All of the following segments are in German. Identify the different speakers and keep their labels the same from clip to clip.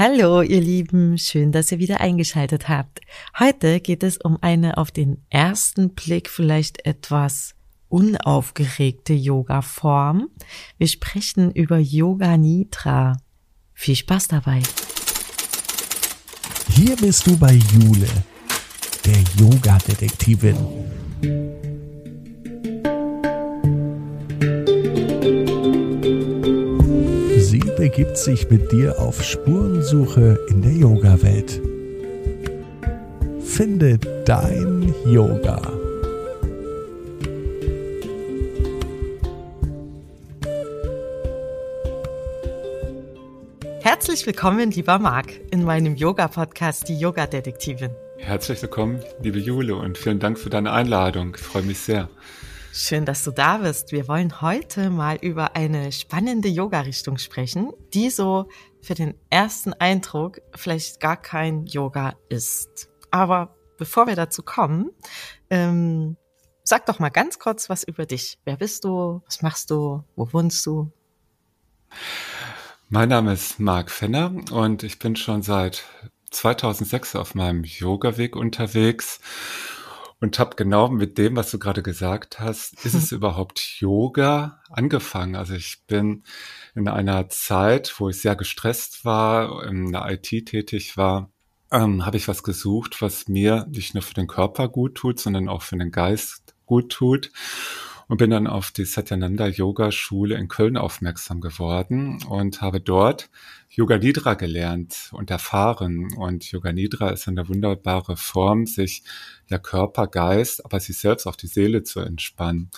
Speaker 1: Hallo, ihr Lieben, schön, dass ihr wieder eingeschaltet habt. Heute geht es um eine auf den ersten Blick vielleicht etwas unaufgeregte Yoga-Form. Wir sprechen über Yoga Nidra. Viel Spaß dabei.
Speaker 2: Hier bist du bei Jule, der Yoga-Detektivin. Begibt sich mit dir auf Spurensuche in der Yoga-Welt. Finde dein Yoga.
Speaker 1: Herzlich willkommen, lieber Marc, in meinem Yoga-Podcast, die Yoga-Detektivin.
Speaker 3: Herzlich willkommen, liebe Jule, und vielen Dank für deine Einladung. Ich freue mich sehr.
Speaker 1: Schön, dass du da bist. Wir wollen heute mal über eine spannende Yoga-Richtung sprechen, die so für den ersten Eindruck vielleicht gar kein Yoga ist. Aber bevor wir dazu kommen, ähm, sag doch mal ganz kurz was über dich. Wer bist du? Was machst du? Wo wohnst du?
Speaker 3: Mein Name ist Marc Fenner und ich bin schon seit 2006 auf meinem Yoga-Weg unterwegs und habe genau mit dem, was du gerade gesagt hast, ist es überhaupt Yoga angefangen? Also ich bin in einer Zeit, wo ich sehr gestresst war, in der IT tätig war, ähm, habe ich was gesucht, was mir nicht nur für den Körper gut tut, sondern auch für den Geist gut tut und bin dann auf die Satyananda Yoga Schule in Köln aufmerksam geworden und habe dort Yoga Nidra gelernt und erfahren. Und Yoga Nidra ist eine wunderbare Form, sich ja Körper, Geist, aber sich selbst auch die Seele zu entspannen.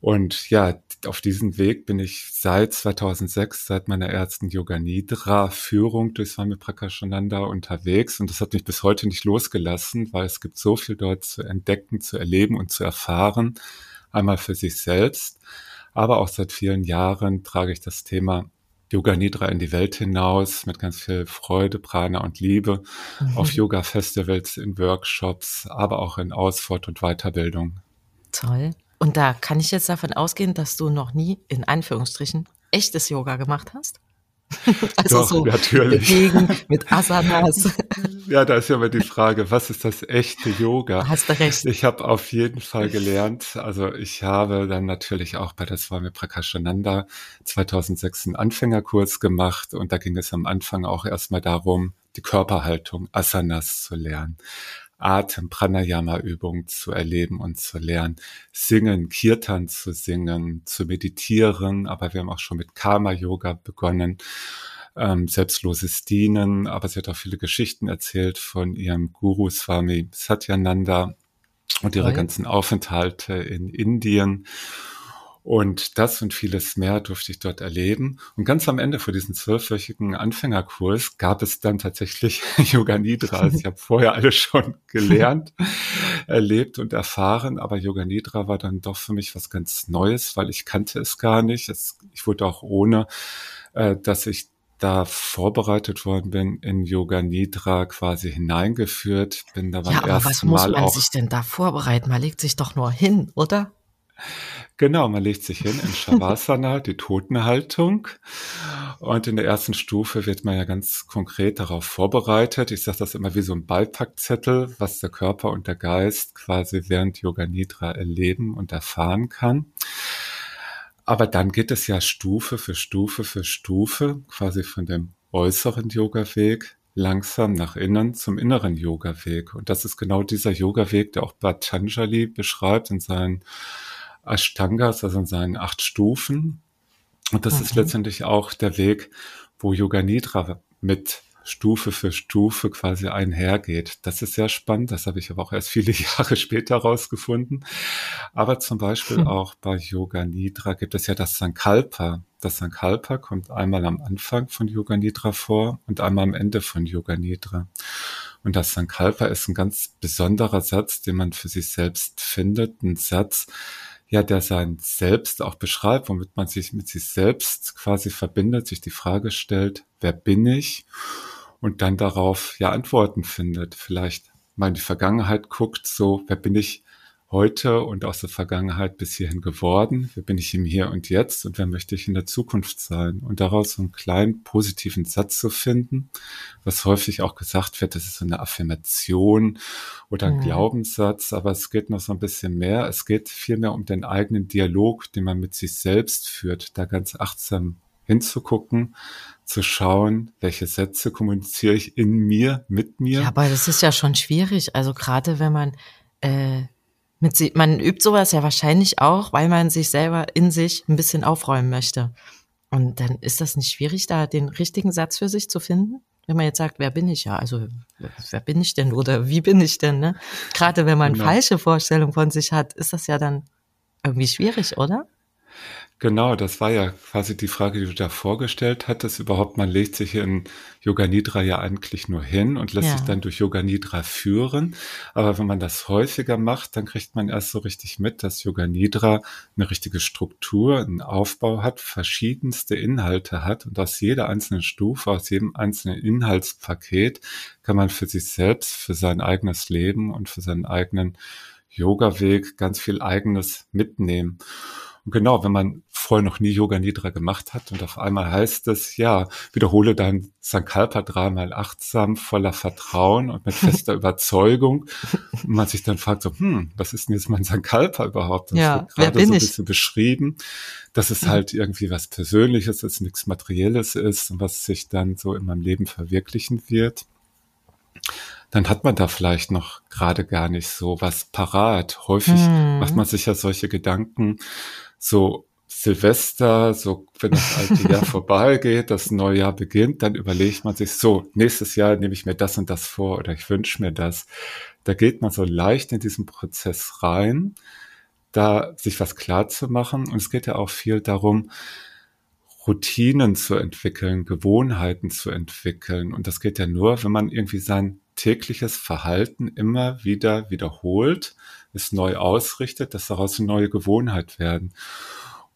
Speaker 3: Und ja, auf diesem Weg bin ich seit 2006, seit meiner ersten Yoga Nidra Führung durch Swami Prakashananda unterwegs. Und das hat mich bis heute nicht losgelassen, weil es gibt so viel dort zu entdecken, zu erleben und zu erfahren einmal für sich selbst, aber auch seit vielen Jahren trage ich das Thema Yoga Nidra in die Welt hinaus mit ganz viel Freude, Prana und Liebe mhm. auf Yoga-Festivals, in Workshops, aber auch in Ausfort- und Weiterbildung.
Speaker 1: Toll. Und da kann ich jetzt davon ausgehen, dass du noch nie in Anführungsstrichen echtes Yoga gemacht hast?
Speaker 3: Also Doch, so natürlich.
Speaker 1: Bewegen mit Asanas.
Speaker 3: Ja, da ist ja immer die Frage, was ist das echte Yoga?
Speaker 1: Hast du recht.
Speaker 3: Ich habe auf jeden Fall gelernt, also ich habe dann natürlich auch bei der Swami Prakashananda 2006 einen Anfängerkurs gemacht und da ging es am Anfang auch erstmal darum, die Körperhaltung, Asanas zu lernen. Atem, Pranayama-Übungen zu erleben und zu lernen, singen, Kirtan zu singen, zu meditieren, aber wir haben auch schon mit Karma-Yoga begonnen, ähm, selbstloses Dienen, aber sie hat auch viele Geschichten erzählt von ihrem Guru Swami Satyananda und ihre ganzen Aufenthalte in Indien. Und das und vieles mehr durfte ich dort erleben. Und ganz am Ende vor diesem zwölfwöchigen Anfängerkurs gab es dann tatsächlich Yoga Nidra. Also ich habe vorher alles schon gelernt, erlebt und erfahren, aber Yoga Nidra war dann doch für mich was ganz Neues, weil ich kannte es gar nicht. Es, ich wurde auch ohne, äh, dass ich da vorbereitet worden bin, in Yoga Nidra quasi hineingeführt, bin da beim ja, aber ersten
Speaker 1: was muss
Speaker 3: Mal
Speaker 1: man
Speaker 3: auch
Speaker 1: sich denn da vorbereiten? Man legt sich doch nur hin, oder?
Speaker 3: Genau, man legt sich hin in Shavasana, die Totenhaltung. Und in der ersten Stufe wird man ja ganz konkret darauf vorbereitet. Ich sage das immer wie so ein Beipackzettel, was der Körper und der Geist quasi während Yoga Nidra erleben und erfahren kann. Aber dann geht es ja Stufe für Stufe für Stufe, quasi von dem äußeren Yoga-Weg langsam nach innen zum inneren Yoga-Weg. Und das ist genau dieser Yoga-Weg, der auch Patanjali beschreibt in seinen Ashtangas, also in seinen acht Stufen. Und das mhm. ist letztendlich auch der Weg, wo Yoga Nidra mit Stufe für Stufe quasi einhergeht. Das ist sehr spannend. Das habe ich aber auch erst viele Jahre später rausgefunden. Aber zum Beispiel hm. auch bei Yoga Nidra gibt es ja das Sankalpa. Das Sankalpa kommt einmal am Anfang von Yoga Nidra vor und einmal am Ende von Yoga Nidra. Und das Sankalpa ist ein ganz besonderer Satz, den man für sich selbst findet. Ein Satz, ja, der sein Selbst auch beschreibt, womit man sich mit sich selbst quasi verbindet, sich die Frage stellt, wer bin ich? und dann darauf ja Antworten findet. Vielleicht mal in die Vergangenheit guckt, so, wer bin ich heute und aus der Vergangenheit bis hierhin geworden? Wer bin ich im Hier und Jetzt und wer möchte ich in der Zukunft sein? Und daraus so einen kleinen positiven Satz zu finden, was häufig auch gesagt wird, das ist so eine Affirmation oder ein mhm. Glaubenssatz, aber es geht noch so ein bisschen mehr. Es geht vielmehr um den eigenen Dialog, den man mit sich selbst führt, da ganz achtsam hinzugucken, zu schauen, welche Sätze kommuniziere ich in mir, mit mir.
Speaker 1: Ja, aber das ist ja schon schwierig. Also gerade wenn man äh, mit man übt sowas ja wahrscheinlich auch, weil man sich selber in sich ein bisschen aufräumen möchte. Und dann ist das nicht schwierig, da den richtigen Satz für sich zu finden? Wenn man jetzt sagt, wer bin ich ja? Also, wer bin ich denn oder wie bin ich denn? Ne? Gerade wenn man genau. falsche Vorstellungen von sich hat, ist das ja dann irgendwie schwierig, oder?
Speaker 3: Genau, das war ja quasi die Frage, die du da vorgestellt hattest. Überhaupt, man legt sich in Yoga Nidra ja eigentlich nur hin und lässt ja. sich dann durch Yoga Nidra führen. Aber wenn man das häufiger macht, dann kriegt man erst so richtig mit, dass Yoga Nidra eine richtige Struktur, einen Aufbau hat, verschiedenste Inhalte hat und aus jeder einzelnen Stufe, aus jedem einzelnen Inhaltspaket kann man für sich selbst, für sein eigenes Leben und für seinen eigenen Yoga-Weg ganz viel eigenes mitnehmen. Und genau, wenn man vorher noch nie Yoga Nidra gemacht hat und auf einmal heißt es, ja, wiederhole dein Sankalpa dreimal achtsam, voller Vertrauen und mit fester Überzeugung. Und man sich dann fragt so, hm, was ist denn jetzt mein Sankalpa überhaupt? Das
Speaker 1: ja, wird gerade so ein
Speaker 3: bisschen beschrieben, dass es halt irgendwie was Persönliches ist, nichts Materielles ist und was sich dann so in meinem Leben verwirklichen wird dann hat man da vielleicht noch gerade gar nicht so was parat. Häufig hm. macht man sich ja solche Gedanken, so Silvester, so wenn das alte Jahr vorbeigeht, das neue Jahr beginnt, dann überlegt man sich so, nächstes Jahr nehme ich mir das und das vor oder ich wünsche mir das. Da geht man so leicht in diesen Prozess rein, da sich was klar zu machen. Und es geht ja auch viel darum, Routinen zu entwickeln, Gewohnheiten zu entwickeln. Und das geht ja nur, wenn man irgendwie sein tägliches Verhalten immer wieder wiederholt, es neu ausrichtet, dass daraus eine neue Gewohnheit werden.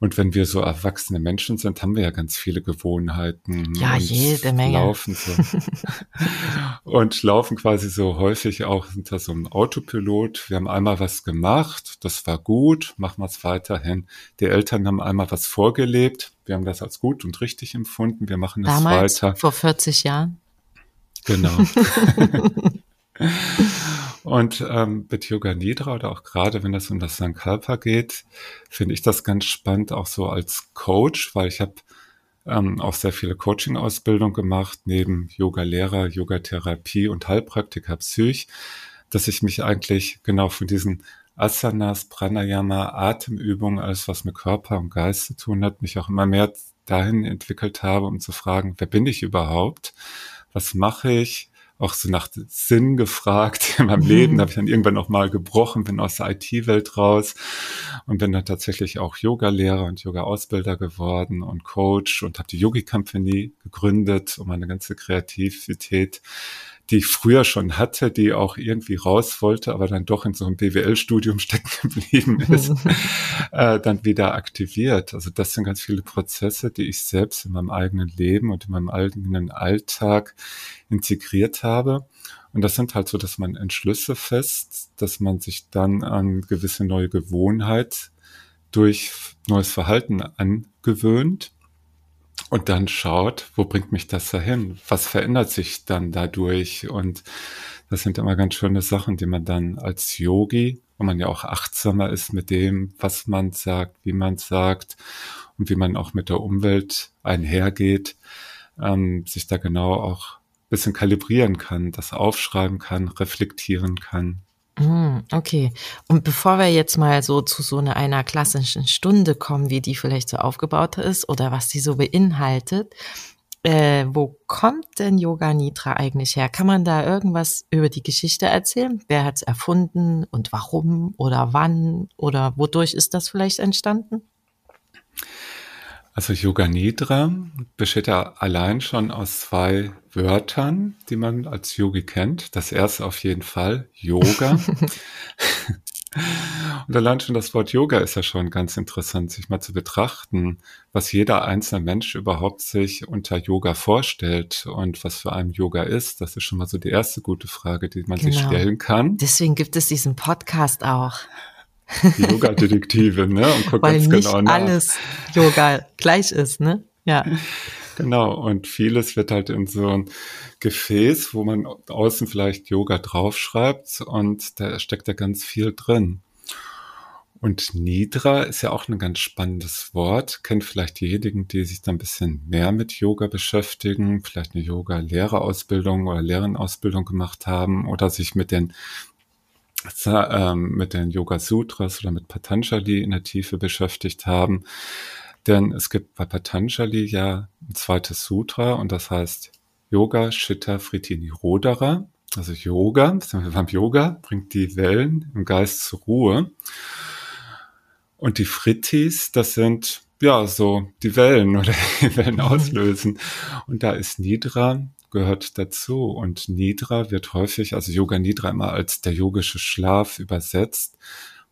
Speaker 3: Und wenn wir so erwachsene Menschen sind, haben wir ja ganz viele Gewohnheiten.
Speaker 1: Ja, jede Menge.
Speaker 3: Laufen so. und laufen quasi so häufig auch hinter so einem Autopilot. Wir haben einmal was gemacht, das war gut, machen wir es weiterhin. Die Eltern haben einmal was vorgelebt, wir haben das als gut und richtig empfunden, wir machen es weiter.
Speaker 1: Vor 40 Jahren.
Speaker 3: Genau. Und ähm, mit Yoga Nidra oder auch gerade wenn es um das Sankalpa geht, finde ich das ganz spannend auch so als Coach, weil ich habe ähm, auch sehr viele Coaching-Ausbildung gemacht, neben Yoga-Lehrer, Yoga-Therapie und Heilpraktiker Psych, dass ich mich eigentlich genau von diesen Asanas, Pranayama, Atemübungen, alles was mit Körper und Geist zu tun hat, mich auch immer mehr dahin entwickelt habe, um zu fragen, wer bin ich überhaupt? Was mache ich? auch so nach Sinn gefragt in meinem mhm. Leben. Da habe ich dann irgendwann auch mal gebrochen, bin aus der IT-Welt raus und bin dann tatsächlich auch Yoga-Lehrer und Yoga-Ausbilder geworden und Coach und habe die Yogi Company gegründet, um meine ganze Kreativität die ich früher schon hatte, die auch irgendwie raus wollte, aber dann doch in so einem BWL-Studium stecken geblieben ist, äh, dann wieder aktiviert. Also das sind ganz viele Prozesse, die ich selbst in meinem eigenen Leben und in meinem eigenen Alltag integriert habe. Und das sind halt so, dass man Entschlüsse fest, dass man sich dann an gewisse neue Gewohnheit durch neues Verhalten angewöhnt und dann schaut, wo bringt mich das dahin? Was verändert sich dann dadurch? Und das sind immer ganz schöne Sachen, die man dann als Yogi, wo man ja auch achtsamer ist mit dem, was man sagt, wie man sagt und wie man auch mit der Umwelt einhergeht, ähm, sich da genau auch ein bisschen kalibrieren kann, das aufschreiben kann, reflektieren kann.
Speaker 1: Hm, okay. Und bevor wir jetzt mal so zu so einer, klassischen Stunde kommen, wie die vielleicht so aufgebaut ist oder was die so beinhaltet, äh, wo kommt denn Yoga Nidra eigentlich her? Kann man da irgendwas über die Geschichte erzählen? Wer hat es erfunden und warum oder wann oder wodurch ist das vielleicht entstanden?
Speaker 3: Also Yoga Nidra besteht ja allein schon aus zwei Wörtern, die man als Yogi kennt. Das erste auf jeden Fall Yoga. Und allein schon das Wort Yoga ist ja schon ganz interessant, sich mal zu betrachten, was jeder einzelne Mensch überhaupt sich unter Yoga vorstellt und was für einen Yoga ist. Das ist schon mal so die erste gute Frage, die man genau. sich stellen kann.
Speaker 1: Deswegen gibt es diesen Podcast auch.
Speaker 3: Yoga-Detektive, ne? Und
Speaker 1: guckt Weil ganz nicht genau nach. alles Yoga gleich ist, ne? Ja.
Speaker 3: Genau, und vieles wird halt in so ein Gefäß, wo man außen vielleicht Yoga draufschreibt und da steckt da ganz viel drin. Und Nidra ist ja auch ein ganz spannendes Wort. Kennt vielleicht diejenigen, die sich da ein bisschen mehr mit Yoga beschäftigen, vielleicht eine Yoga-Lehrerausbildung oder Lehrenausbildung gemacht haben oder sich mit den mit den Yoga Sutras oder mit Patanjali in der Tiefe beschäftigt haben. Denn es gibt bei Patanjali ja ein zweites Sutra und das heißt Yoga Chitta Fritini Rodara. Also Yoga, beim Yoga bringt die Wellen im Geist zur Ruhe. Und die Frittis, das sind ja so die Wellen oder die Wellen mhm. auslösen. Und da ist Nidra gehört dazu. Und Nidra wird häufig, also Yoga Nidra immer als der yogische Schlaf übersetzt,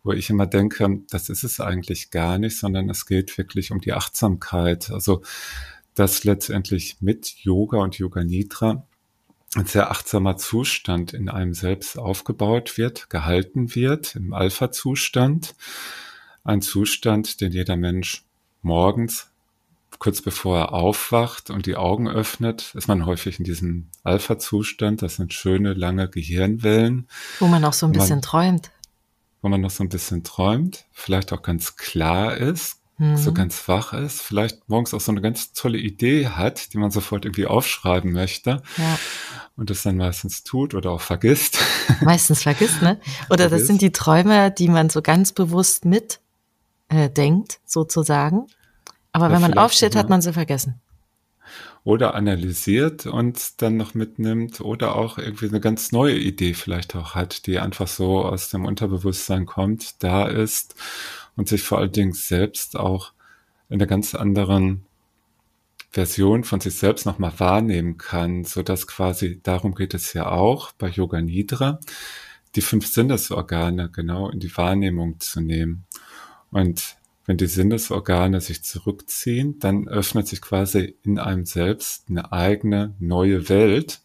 Speaker 3: wo ich immer denke, das ist es eigentlich gar nicht, sondern es geht wirklich um die Achtsamkeit. Also, dass letztendlich mit Yoga und Yoga Nidra ein sehr achtsamer Zustand in einem selbst aufgebaut wird, gehalten wird, im Alpha-Zustand ein Zustand, den jeder Mensch morgens, kurz bevor er aufwacht und die Augen öffnet, ist man häufig in diesem Alpha-Zustand. Das sind schöne, lange Gehirnwellen.
Speaker 1: Wo man auch so ein bisschen man, träumt.
Speaker 3: Wo man noch so ein bisschen träumt, vielleicht auch ganz klar ist, mhm. so ganz wach ist, vielleicht morgens auch so eine ganz tolle Idee hat, die man sofort irgendwie aufschreiben möchte. Ja. Und das dann meistens tut oder auch vergisst.
Speaker 1: Meistens vergisst, ne? Oder vergisst. das sind die Träume, die man so ganz bewusst mit äh, denkt, sozusagen. Aber wenn man aufsteht, hat man sie vergessen.
Speaker 3: Oder analysiert und dann noch mitnimmt oder auch irgendwie eine ganz neue Idee vielleicht auch hat, die einfach so aus dem Unterbewusstsein kommt, da ist und sich vor allen Dingen selbst auch in einer ganz anderen Version von sich selbst nochmal wahrnehmen kann, so dass quasi, darum geht es ja auch bei Yoga Nidra, die fünf Sinnesorgane genau in die Wahrnehmung zu nehmen. Und wenn die Sinnesorgane sich zurückziehen, dann öffnet sich quasi in einem selbst eine eigene neue Welt.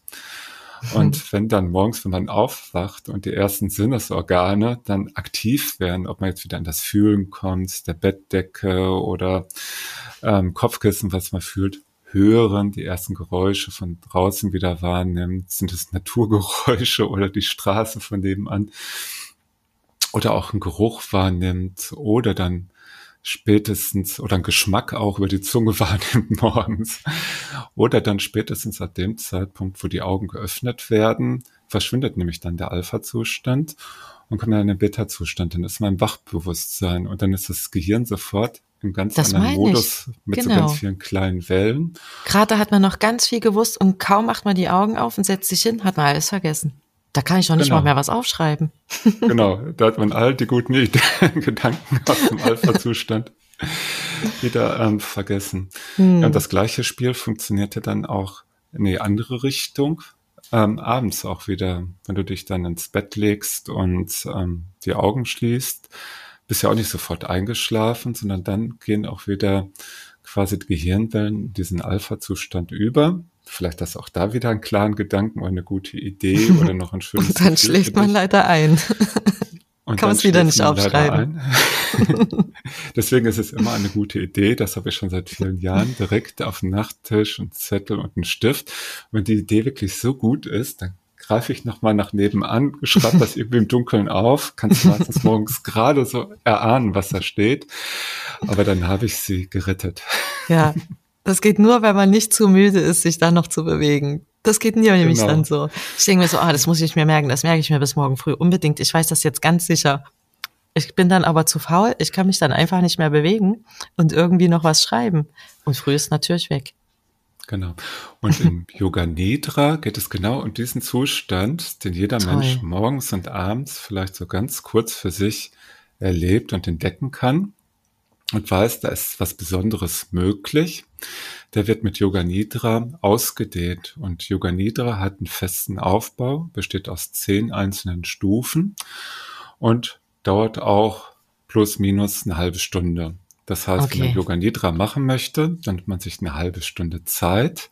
Speaker 3: Und hm. wenn dann morgens, wenn man aufwacht und die ersten Sinnesorgane dann aktiv werden, ob man jetzt wieder an das Fühlen kommt, der Bettdecke oder ähm, Kopfkissen, was man fühlt, hören, die ersten Geräusche von draußen wieder wahrnimmt, sind es Naturgeräusche oder die Straße von nebenan, oder auch einen Geruch wahrnimmt oder dann spätestens oder einen Geschmack auch über die Zunge wahrnimmt morgens oder dann spätestens ab dem Zeitpunkt, wo die Augen geöffnet werden, verschwindet nämlich dann der Alpha-Zustand und kommt dann in den Beta-Zustand. Dann ist man im Wachbewusstsein und dann ist das Gehirn sofort im ganz das anderen Modus mit genau. so ganz vielen kleinen Wellen.
Speaker 1: Gerade hat man noch ganz viel gewusst und kaum macht man die Augen auf und setzt sich hin, hat man alles vergessen. Da kann ich doch nicht genau. mal mehr was aufschreiben.
Speaker 3: Genau, da hat man all die guten Gedanken aus dem Alpha-Zustand wieder ähm, vergessen. Hm. Ja, und das gleiche Spiel funktionierte dann auch in die andere Richtung. Ähm, abends auch wieder, wenn du dich dann ins Bett legst und ähm, die Augen schließt, bist ja auch nicht sofort eingeschlafen, sondern dann gehen auch wieder quasi die Gehirnwellen in diesen Alpha-Zustand über vielleicht hast du auch da wieder einen klaren Gedanken oder eine gute Idee oder noch ein schönes
Speaker 1: Und dann Gefühl schläft man leider ein. Und Kann man es wieder nicht aufschreiben.
Speaker 3: Deswegen ist es immer eine gute Idee, das habe ich schon seit vielen Jahren, direkt auf den Nachttisch und Zettel und einen Stift. Wenn die Idee wirklich so gut ist, dann greife ich nochmal nach nebenan, schreibe das irgendwie im Dunkeln auf, kannst du meistens morgens gerade so erahnen, was da steht. Aber dann habe ich sie gerettet.
Speaker 1: Ja, das geht nur, wenn man nicht zu müde ist, sich dann noch zu bewegen. Das geht mir nämlich genau. dann so. Ich denke mir so, ah, das muss ich mir merken, das merke ich mir bis morgen früh unbedingt. Ich weiß das jetzt ganz sicher. Ich bin dann aber zu faul, ich kann mich dann einfach nicht mehr bewegen und irgendwie noch was schreiben. Und früh ist natürlich weg.
Speaker 3: Genau. Und im Yoga Nidra geht es genau um diesen Zustand, den jeder Toll. Mensch morgens und abends vielleicht so ganz kurz für sich erlebt und entdecken kann und weiß, da ist was Besonderes möglich. Der wird mit Yoga Nidra ausgedehnt und Yoga Nidra hat einen festen Aufbau, besteht aus zehn einzelnen Stufen und dauert auch plus minus eine halbe Stunde. Das heißt, okay. wenn man Yoga Nidra machen möchte, dann nimmt man sich eine halbe Stunde Zeit.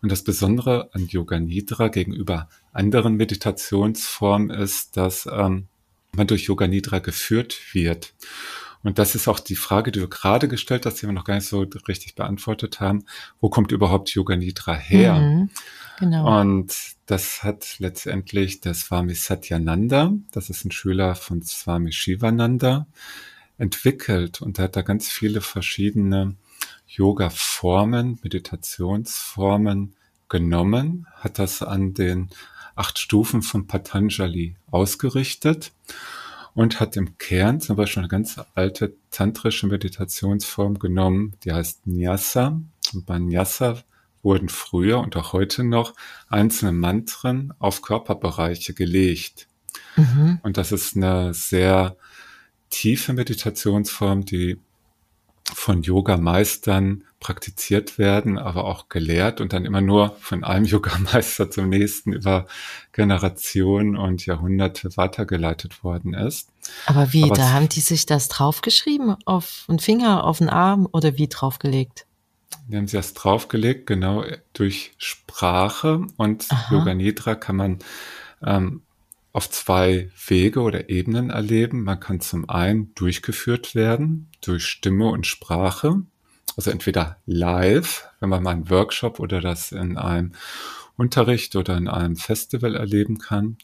Speaker 3: Und das Besondere an Yoga Nidra gegenüber anderen Meditationsformen ist, dass ähm, man durch Yoga Nidra geführt wird. Und das ist auch die Frage, die du gerade gestellt hast, die wir noch gar nicht so richtig beantwortet haben. Wo kommt überhaupt Yoga Nidra her? Mhm, genau. Und das hat letztendlich der Swami Satyananda, das ist ein Schüler von Swami Shivananda, entwickelt und hat da ganz viele verschiedene Yoga-Formen, Meditationsformen genommen, hat das an den acht Stufen von Patanjali ausgerichtet und hat im Kern zum Beispiel eine ganz alte tantrische Meditationsform genommen, die heißt Nyasa. Und bei Nyasa wurden früher und auch heute noch einzelne Mantren auf Körperbereiche gelegt. Mhm. Und das ist eine sehr tiefe Meditationsform, die von Yoga-Meistern praktiziert werden, aber auch gelehrt und dann immer nur von einem Yogameister zum nächsten über Generationen und Jahrhunderte weitergeleitet worden ist.
Speaker 1: Aber wie, aber da haben die sich das draufgeschrieben auf einen Finger, auf den Arm oder wie draufgelegt?
Speaker 3: Die haben sie das draufgelegt, genau durch Sprache und Aha. Yoga Nidra kann man ähm, auf zwei Wege oder Ebenen erleben. Man kann zum einen durchgeführt werden durch Stimme und Sprache, also entweder live, wenn man mal einen Workshop oder das in einem Unterricht oder in einem Festival erleben kann,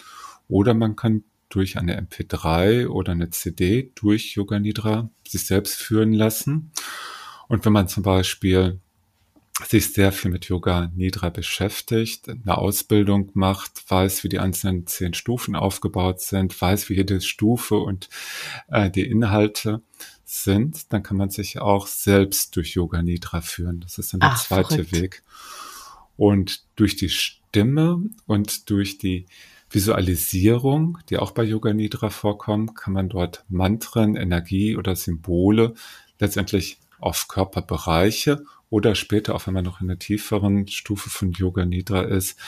Speaker 3: oder man kann durch eine MP3 oder eine CD durch Yoga Nidra sich selbst führen lassen. Und wenn man zum Beispiel sich sehr viel mit Yoga Nidra beschäftigt, eine Ausbildung macht, weiß, wie die einzelnen zehn Stufen aufgebaut sind, weiß, wie jede Stufe und äh, die Inhalte sind, dann kann man sich auch selbst durch Yoga Nidra führen. Das ist dann der Ach, zweite verrückt. Weg. Und durch die Stimme und durch die Visualisierung, die auch bei Yoga Nidra vorkommt, kann man dort Mantren, Energie oder Symbole letztendlich auf Körperbereiche oder später, auch wenn man noch in einer tieferen Stufe von Yoga Nidra ist,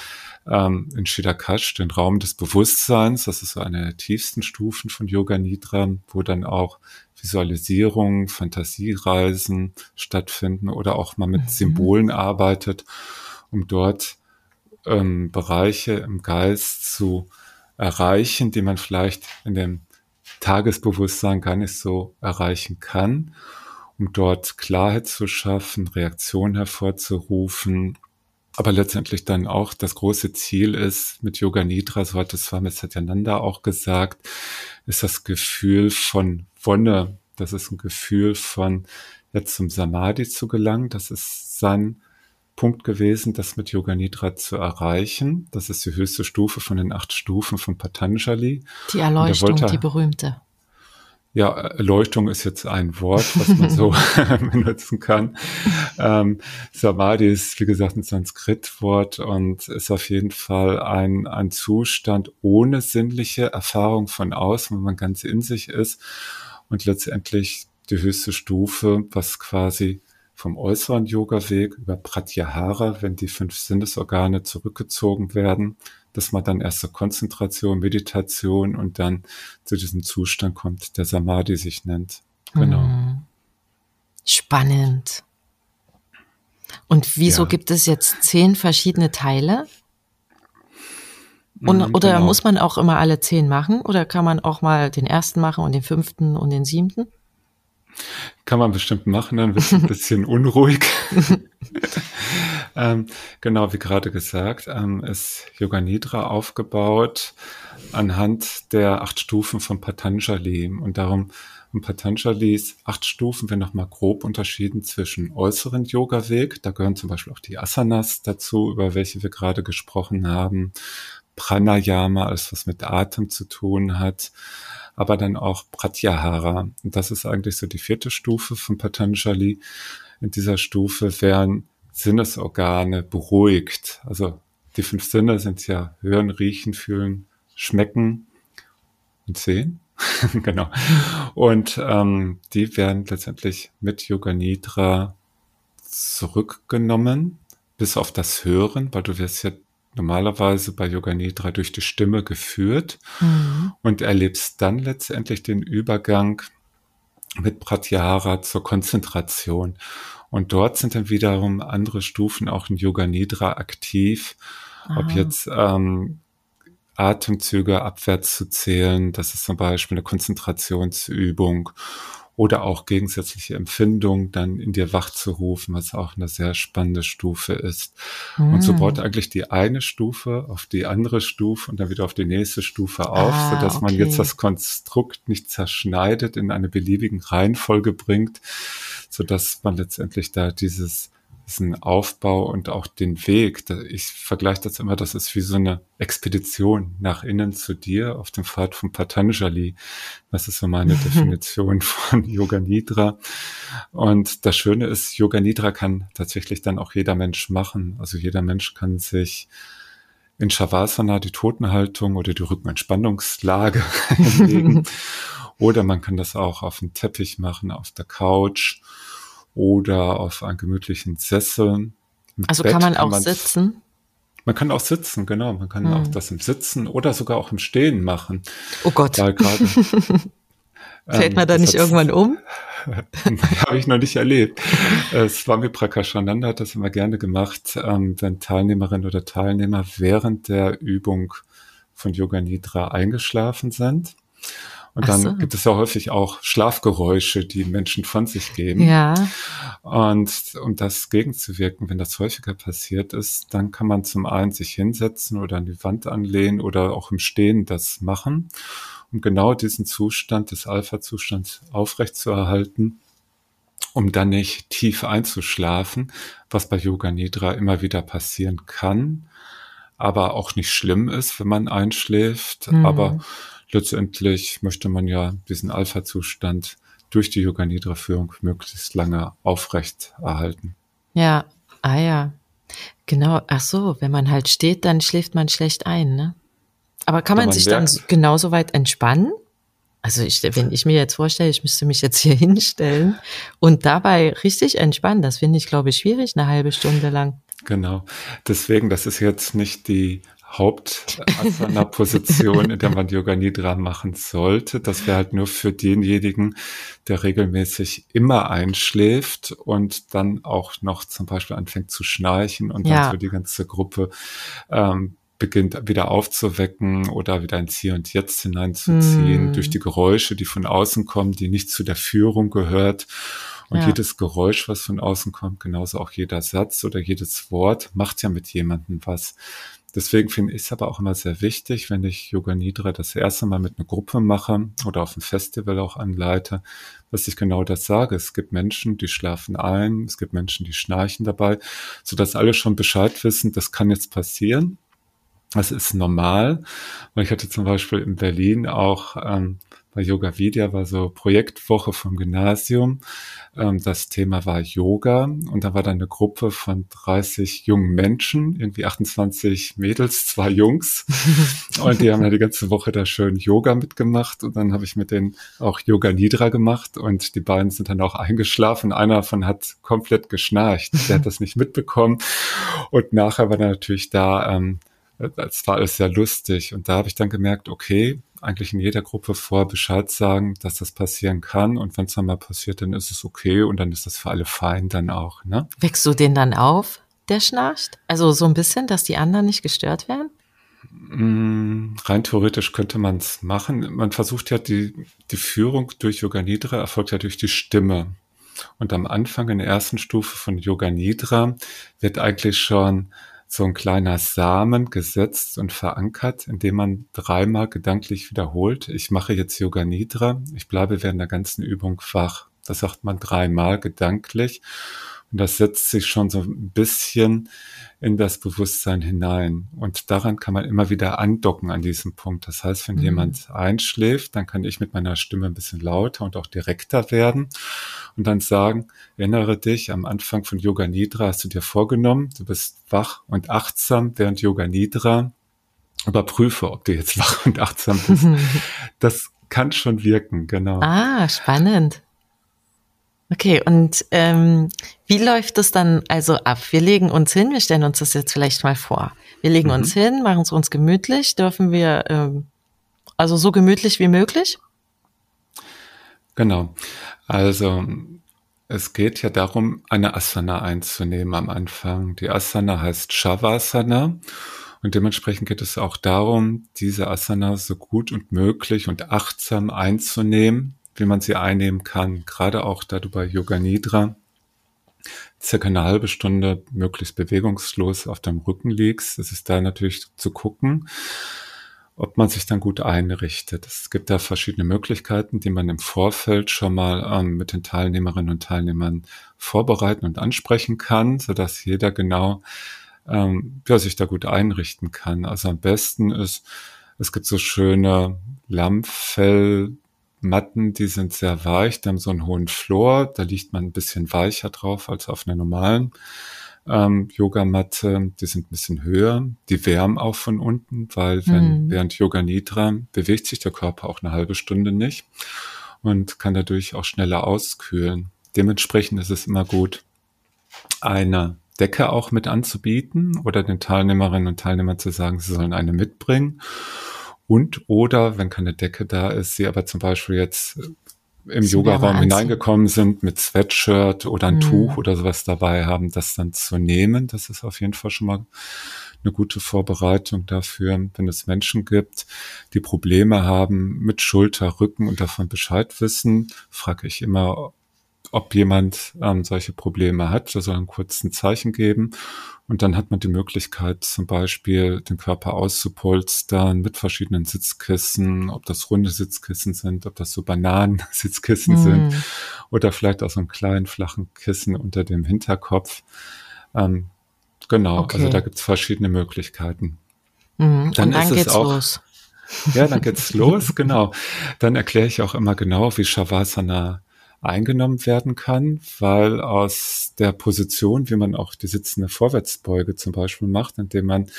Speaker 3: ähm, in Shidakash, den Raum des Bewusstseins, das ist so eine der tiefsten Stufen von Yoga Nidra, wo dann auch Visualisierungen, Fantasiereisen stattfinden oder auch mal mit mhm. Symbolen arbeitet, um dort ähm, Bereiche im Geist zu erreichen, die man vielleicht in dem Tagesbewusstsein gar nicht so erreichen kann um dort Klarheit zu schaffen, Reaktionen hervorzurufen. Aber letztendlich dann auch das große Ziel ist, mit Yoga Nidra, so hat es Swami Satyananda auch gesagt, ist das Gefühl von Wonne. Das ist ein Gefühl von jetzt zum Samadhi zu gelangen. Das ist sein Punkt gewesen, das mit Yoga Nidra zu erreichen. Das ist die höchste Stufe von den acht Stufen von Patanjali.
Speaker 1: Die Erleuchtung, wollte, die berühmte.
Speaker 3: Ja, Erleuchtung ist jetzt ein Wort, was man so benutzen kann. Ähm, Samadhi ist, wie gesagt, ein Sanskrit-Wort und ist auf jeden Fall ein, ein Zustand ohne sinnliche Erfahrung von außen, wenn man ganz in sich ist und letztendlich die höchste Stufe, was quasi vom äußeren Yoga-Weg über Pratyahara, wenn die fünf Sinnesorgane zurückgezogen werden, dass man dann erst zur Konzentration, Meditation und dann zu diesem Zustand kommt, der Samadhi sich nennt. Genau. Mhm.
Speaker 1: Spannend. Und wieso ja. gibt es jetzt zehn verschiedene Teile? Und, mhm, oder genau. muss man auch immer alle zehn machen? Oder kann man auch mal den ersten machen und den fünften und den siebten?
Speaker 3: Kann man bestimmt machen, dann wird es ein bisschen unruhig. ähm, genau, wie gerade gesagt, ähm, ist Yoga Nidra aufgebaut anhand der acht Stufen von Patanjali. Und darum, in Patanjalis acht Stufen werden nochmal grob unterschieden zwischen äußeren Yoga-Weg. Da gehören zum Beispiel auch die Asanas dazu, über welche wir gerade gesprochen haben. Pranayama, alles was mit Atem zu tun hat aber dann auch Pratyahara. Und das ist eigentlich so die vierte Stufe von Patanjali. In dieser Stufe werden Sinnesorgane beruhigt. Also die fünf Sinne sind ja Hören, Riechen, Fühlen, Schmecken und Sehen. genau. Und ähm, die werden letztendlich mit Yoga Nidra zurückgenommen, bis auf das Hören, weil du wirst ja normalerweise bei Yoga Nidra durch die Stimme geführt mhm. und erlebst dann letztendlich den Übergang mit Pratyahara zur Konzentration. Und dort sind dann wiederum andere Stufen auch in Yoga Nidra aktiv. Aha. Ob jetzt ähm, Atemzüge abwärts zu zählen. Das ist zum Beispiel eine Konzentrationsübung oder auch gegensätzliche Empfindungen dann in dir wachzurufen, was auch eine sehr spannende Stufe ist. Mm. Und so baut hm. eigentlich die eine Stufe auf die andere Stufe und dann wieder auf die nächste Stufe auf, ah, sodass okay. man jetzt das Konstrukt nicht zerschneidet, in eine beliebigen Reihenfolge bringt, sodass man letztendlich da dieses diesen Aufbau und auch den Weg. Ich vergleiche das immer, das ist wie so eine Expedition nach innen zu dir auf dem Pfad von Patanjali. Das ist so meine Definition von Yoga Nidra. Und das Schöne ist, Yoga Nidra kann tatsächlich dann auch jeder Mensch machen. Also jeder Mensch kann sich in Shavasana, die Totenhaltung oder die Rückenentspannungslage legen. Oder man kann das auch auf dem Teppich machen, auf der Couch oder auf einem gemütlichen Sessel.
Speaker 1: also Bett kann man auch sitzen?
Speaker 3: Man kann auch sitzen, genau. Man kann hm. auch das im Sitzen oder sogar auch im Stehen machen.
Speaker 1: Oh Gott. Grade, Fällt man da ähm, nicht irgendwann um?
Speaker 3: Habe ich noch nicht erlebt. Swami Prakashananda hat das immer gerne gemacht, ähm, wenn Teilnehmerinnen oder Teilnehmer während der Übung von Yoga Nidra eingeschlafen sind. Und dann so. gibt es ja häufig auch Schlafgeräusche, die Menschen von sich geben.
Speaker 1: Ja.
Speaker 3: Und um das gegenzuwirken, wenn das häufiger passiert ist, dann kann man zum einen sich hinsetzen oder an die Wand anlehnen oder auch im Stehen das machen, um genau diesen Zustand des Alpha-Zustands aufrechtzuerhalten um dann nicht tief einzuschlafen, was bei Yoga Nidra immer wieder passieren kann, aber auch nicht schlimm ist, wenn man einschläft. Mhm. Aber letztendlich möchte man ja diesen Alpha-Zustand durch die Yoga Nidra Führung möglichst lange aufrecht erhalten.
Speaker 1: Ja, ah ja. Genau, ach so, wenn man halt steht, dann schläft man schlecht ein, ne? Aber kann man, man sich dann genauso weit entspannen? Also ich, wenn ich mir jetzt vorstelle, ich müsste mich jetzt hier hinstellen und dabei richtig entspannen, das finde ich, glaube ich, schwierig, eine halbe Stunde lang.
Speaker 3: Genau. Deswegen, das ist jetzt nicht die Hauptasana-Position, in der man Yoga Nidra machen sollte. Das wäre halt nur für denjenigen, der regelmäßig immer einschläft und dann auch noch zum Beispiel anfängt zu schnarchen und ja. dann so die ganze Gruppe ähm, beginnt wieder aufzuwecken oder wieder ins Hier und Jetzt hineinzuziehen mm. durch die Geräusche, die von außen kommen, die nicht zu der Führung gehört. Und ja. jedes Geräusch, was von außen kommt, genauso auch jeder Satz oder jedes Wort, macht ja mit jemandem was. Deswegen finde ich es aber auch immer sehr wichtig, wenn ich Yoga Nidra das erste Mal mit einer Gruppe mache oder auf einem Festival auch anleite, dass ich genau das sage. Es gibt Menschen, die schlafen ein, es gibt Menschen, die schnarchen dabei, sodass alle schon Bescheid wissen, das kann jetzt passieren. Das ist normal. Ich hatte zum Beispiel in Berlin auch ähm, bei Yoga Vidya war so Projektwoche vom Gymnasium. Ähm, das Thema war Yoga und da war dann eine Gruppe von 30 jungen Menschen, irgendwie 28 Mädels, zwei Jungs. und die haben ja die ganze Woche da schön Yoga mitgemacht und dann habe ich mit denen auch Yoga Nidra gemacht und die beiden sind dann auch eingeschlafen. Einer davon hat komplett geschnarcht. Der hat das nicht mitbekommen und nachher war er natürlich da ähm, das war alles sehr lustig. Und da habe ich dann gemerkt, okay, eigentlich in jeder Gruppe vor Bescheid sagen, dass das passieren kann. Und wenn es dann mal passiert, dann ist es okay und dann ist das für alle fein dann auch. Ne?
Speaker 1: Wächst du den dann auf, der schnarcht? Also so ein bisschen, dass die anderen nicht gestört werden?
Speaker 3: Mm, rein theoretisch könnte man es machen. Man versucht ja die, die Führung durch Yoga Nidra erfolgt ja durch die Stimme. Und am Anfang in der ersten Stufe von Yoga Nidra wird eigentlich schon so ein kleiner Samen gesetzt und verankert, indem man dreimal gedanklich wiederholt. Ich mache jetzt Yoga Nidra. Ich bleibe während der ganzen Übung wach. Das sagt man dreimal gedanklich. Und das setzt sich schon so ein bisschen in das Bewusstsein hinein. Und daran kann man immer wieder andocken an diesem Punkt. Das heißt, wenn mhm. jemand einschläft, dann kann ich mit meiner Stimme ein bisschen lauter und auch direkter werden und dann sagen, erinnere dich, am Anfang von Yoga Nidra hast du dir vorgenommen, du bist wach und achtsam während Yoga Nidra. Überprüfe, ob du jetzt wach und achtsam bist. das kann schon wirken, genau.
Speaker 1: Ah, spannend. Okay, und ähm, wie läuft das dann also ab? Wir legen uns hin, wir stellen uns das jetzt vielleicht mal vor. Wir legen mhm. uns hin, machen es uns gemütlich. Dürfen wir, ähm, also so gemütlich wie möglich?
Speaker 3: Genau. Also es geht ja darum, eine Asana einzunehmen am Anfang. Die Asana heißt Shavasana Und dementsprechend geht es auch darum, diese Asana so gut und möglich und achtsam einzunehmen, wie man sie einnehmen kann. Gerade auch da du bei Yoga Nidra circa eine halbe Stunde möglichst bewegungslos auf deinem Rücken liegst. Es ist da natürlich zu gucken, ob man sich dann gut einrichtet. Es gibt da verschiedene Möglichkeiten, die man im Vorfeld schon mal ähm, mit den Teilnehmerinnen und Teilnehmern vorbereiten und ansprechen kann, sodass jeder genau ähm, ja, sich da gut einrichten kann. Also am besten ist, es gibt so schöne Lammfell Matten, die sind sehr weich, die haben so einen hohen Floor, da liegt man ein bisschen weicher drauf als auf einer normalen ähm, Yogamatte. Die sind ein bisschen höher, die wärmen auch von unten, weil wenn mhm. während Yoga Nidra bewegt sich der Körper auch eine halbe Stunde nicht und kann dadurch auch schneller auskühlen. Dementsprechend ist es immer gut, eine Decke auch mit anzubieten oder den Teilnehmerinnen und Teilnehmern zu sagen, sie sollen eine mitbringen und oder, wenn keine Decke da ist, sie aber zum Beispiel jetzt im Yogaraum hineingekommen sind mit Sweatshirt oder ein mhm. Tuch oder sowas dabei haben, das dann zu nehmen. Das ist auf jeden Fall schon mal eine gute Vorbereitung dafür, wenn es Menschen gibt, die Probleme haben mit Schulter, Rücken und davon Bescheid wissen, frage ich immer, ob jemand ähm, solche Probleme hat. Da soll ein kurzes Zeichen geben. Und dann hat man die Möglichkeit, zum Beispiel den Körper auszupolstern mit verschiedenen Sitzkissen, ob das runde Sitzkissen sind, ob das so Bananen-Sitzkissen mm. sind oder vielleicht auch so einen kleinen flachen Kissen unter dem Hinterkopf. Ähm, genau, okay. also da gibt's verschiedene Möglichkeiten.
Speaker 1: Mm. Dann, dann geht's auch, los.
Speaker 3: Ja, dann geht's los, genau. Dann erkläre ich auch immer genau, wie Shavasana eingenommen werden kann, weil aus der Position, wie man auch die sitzende Vorwärtsbeuge zum Beispiel macht, indem man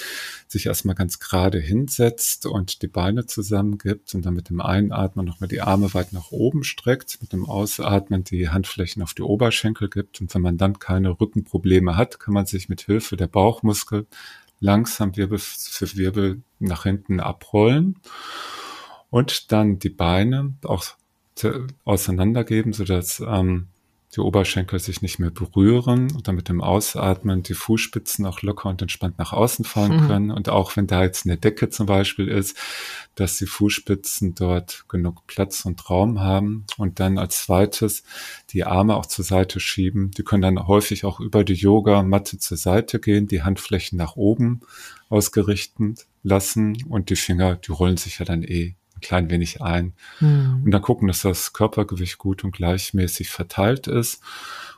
Speaker 3: sich erstmal ganz gerade hinsetzt und die Beine zusammengibt und dann mit dem Einatmen nochmal die Arme weit nach oben streckt, mit dem Ausatmen die Handflächen auf die Oberschenkel gibt und wenn man dann keine Rückenprobleme hat, kann man sich mit Hilfe der Bauchmuskel langsam Wirbel für Wirbel nach hinten abrollen und dann die Beine auch auseinandergeben, sodass ähm, die Oberschenkel sich nicht mehr berühren und dann mit dem Ausatmen die Fußspitzen auch locker und entspannt nach außen fallen mhm. können. Und auch wenn da jetzt eine Decke zum Beispiel ist, dass die Fußspitzen dort genug Platz und Raum haben. Und dann als zweites die Arme auch zur Seite schieben. Die können dann häufig auch über die Yoga-Matte zur Seite gehen, die Handflächen nach oben ausgerichtet lassen und die Finger, die rollen sich ja dann eh klein wenig ein. Mhm. Und dann gucken, dass das Körpergewicht gut und gleichmäßig verteilt ist.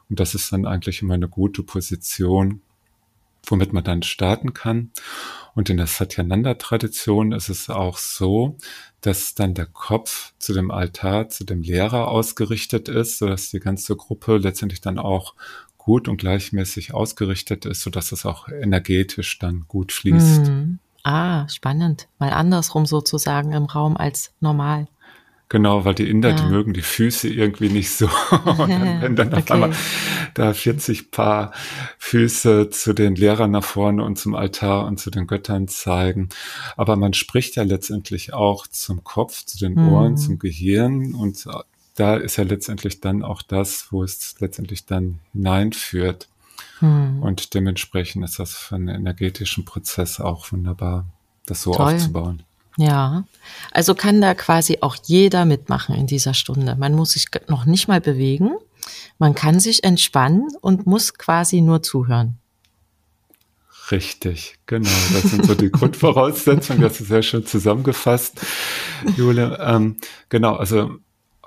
Speaker 3: Und das ist dann eigentlich immer eine gute Position, womit man dann starten kann. Und in der Satyananda-Tradition ist es auch so, dass dann der Kopf zu dem Altar, zu dem Lehrer ausgerichtet ist, sodass die ganze Gruppe letztendlich dann auch gut und gleichmäßig ausgerichtet ist, sodass es auch energetisch dann gut fließt. Mhm.
Speaker 1: Ah, spannend. Mal andersrum sozusagen im Raum als normal.
Speaker 3: Genau, weil die Inder, ja. die mögen die Füße irgendwie nicht so. Und dann, wenn dann okay. auf einmal da 40 Paar Füße zu den Lehrern nach vorne und zum Altar und zu den Göttern zeigen. Aber man spricht ja letztendlich auch zum Kopf, zu den Ohren, mhm. zum Gehirn und da ist ja letztendlich dann auch das, wo es letztendlich dann hineinführt. Hm. Und dementsprechend ist das für einen energetischen Prozess auch wunderbar, das so Toll. aufzubauen.
Speaker 1: Ja, also kann da quasi auch jeder mitmachen in dieser Stunde. Man muss sich noch nicht mal bewegen. Man kann sich entspannen und muss quasi nur zuhören.
Speaker 3: Richtig, genau. Das sind so die Grundvoraussetzungen. Das ist sehr schön zusammengefasst, Jule. Ähm, genau, also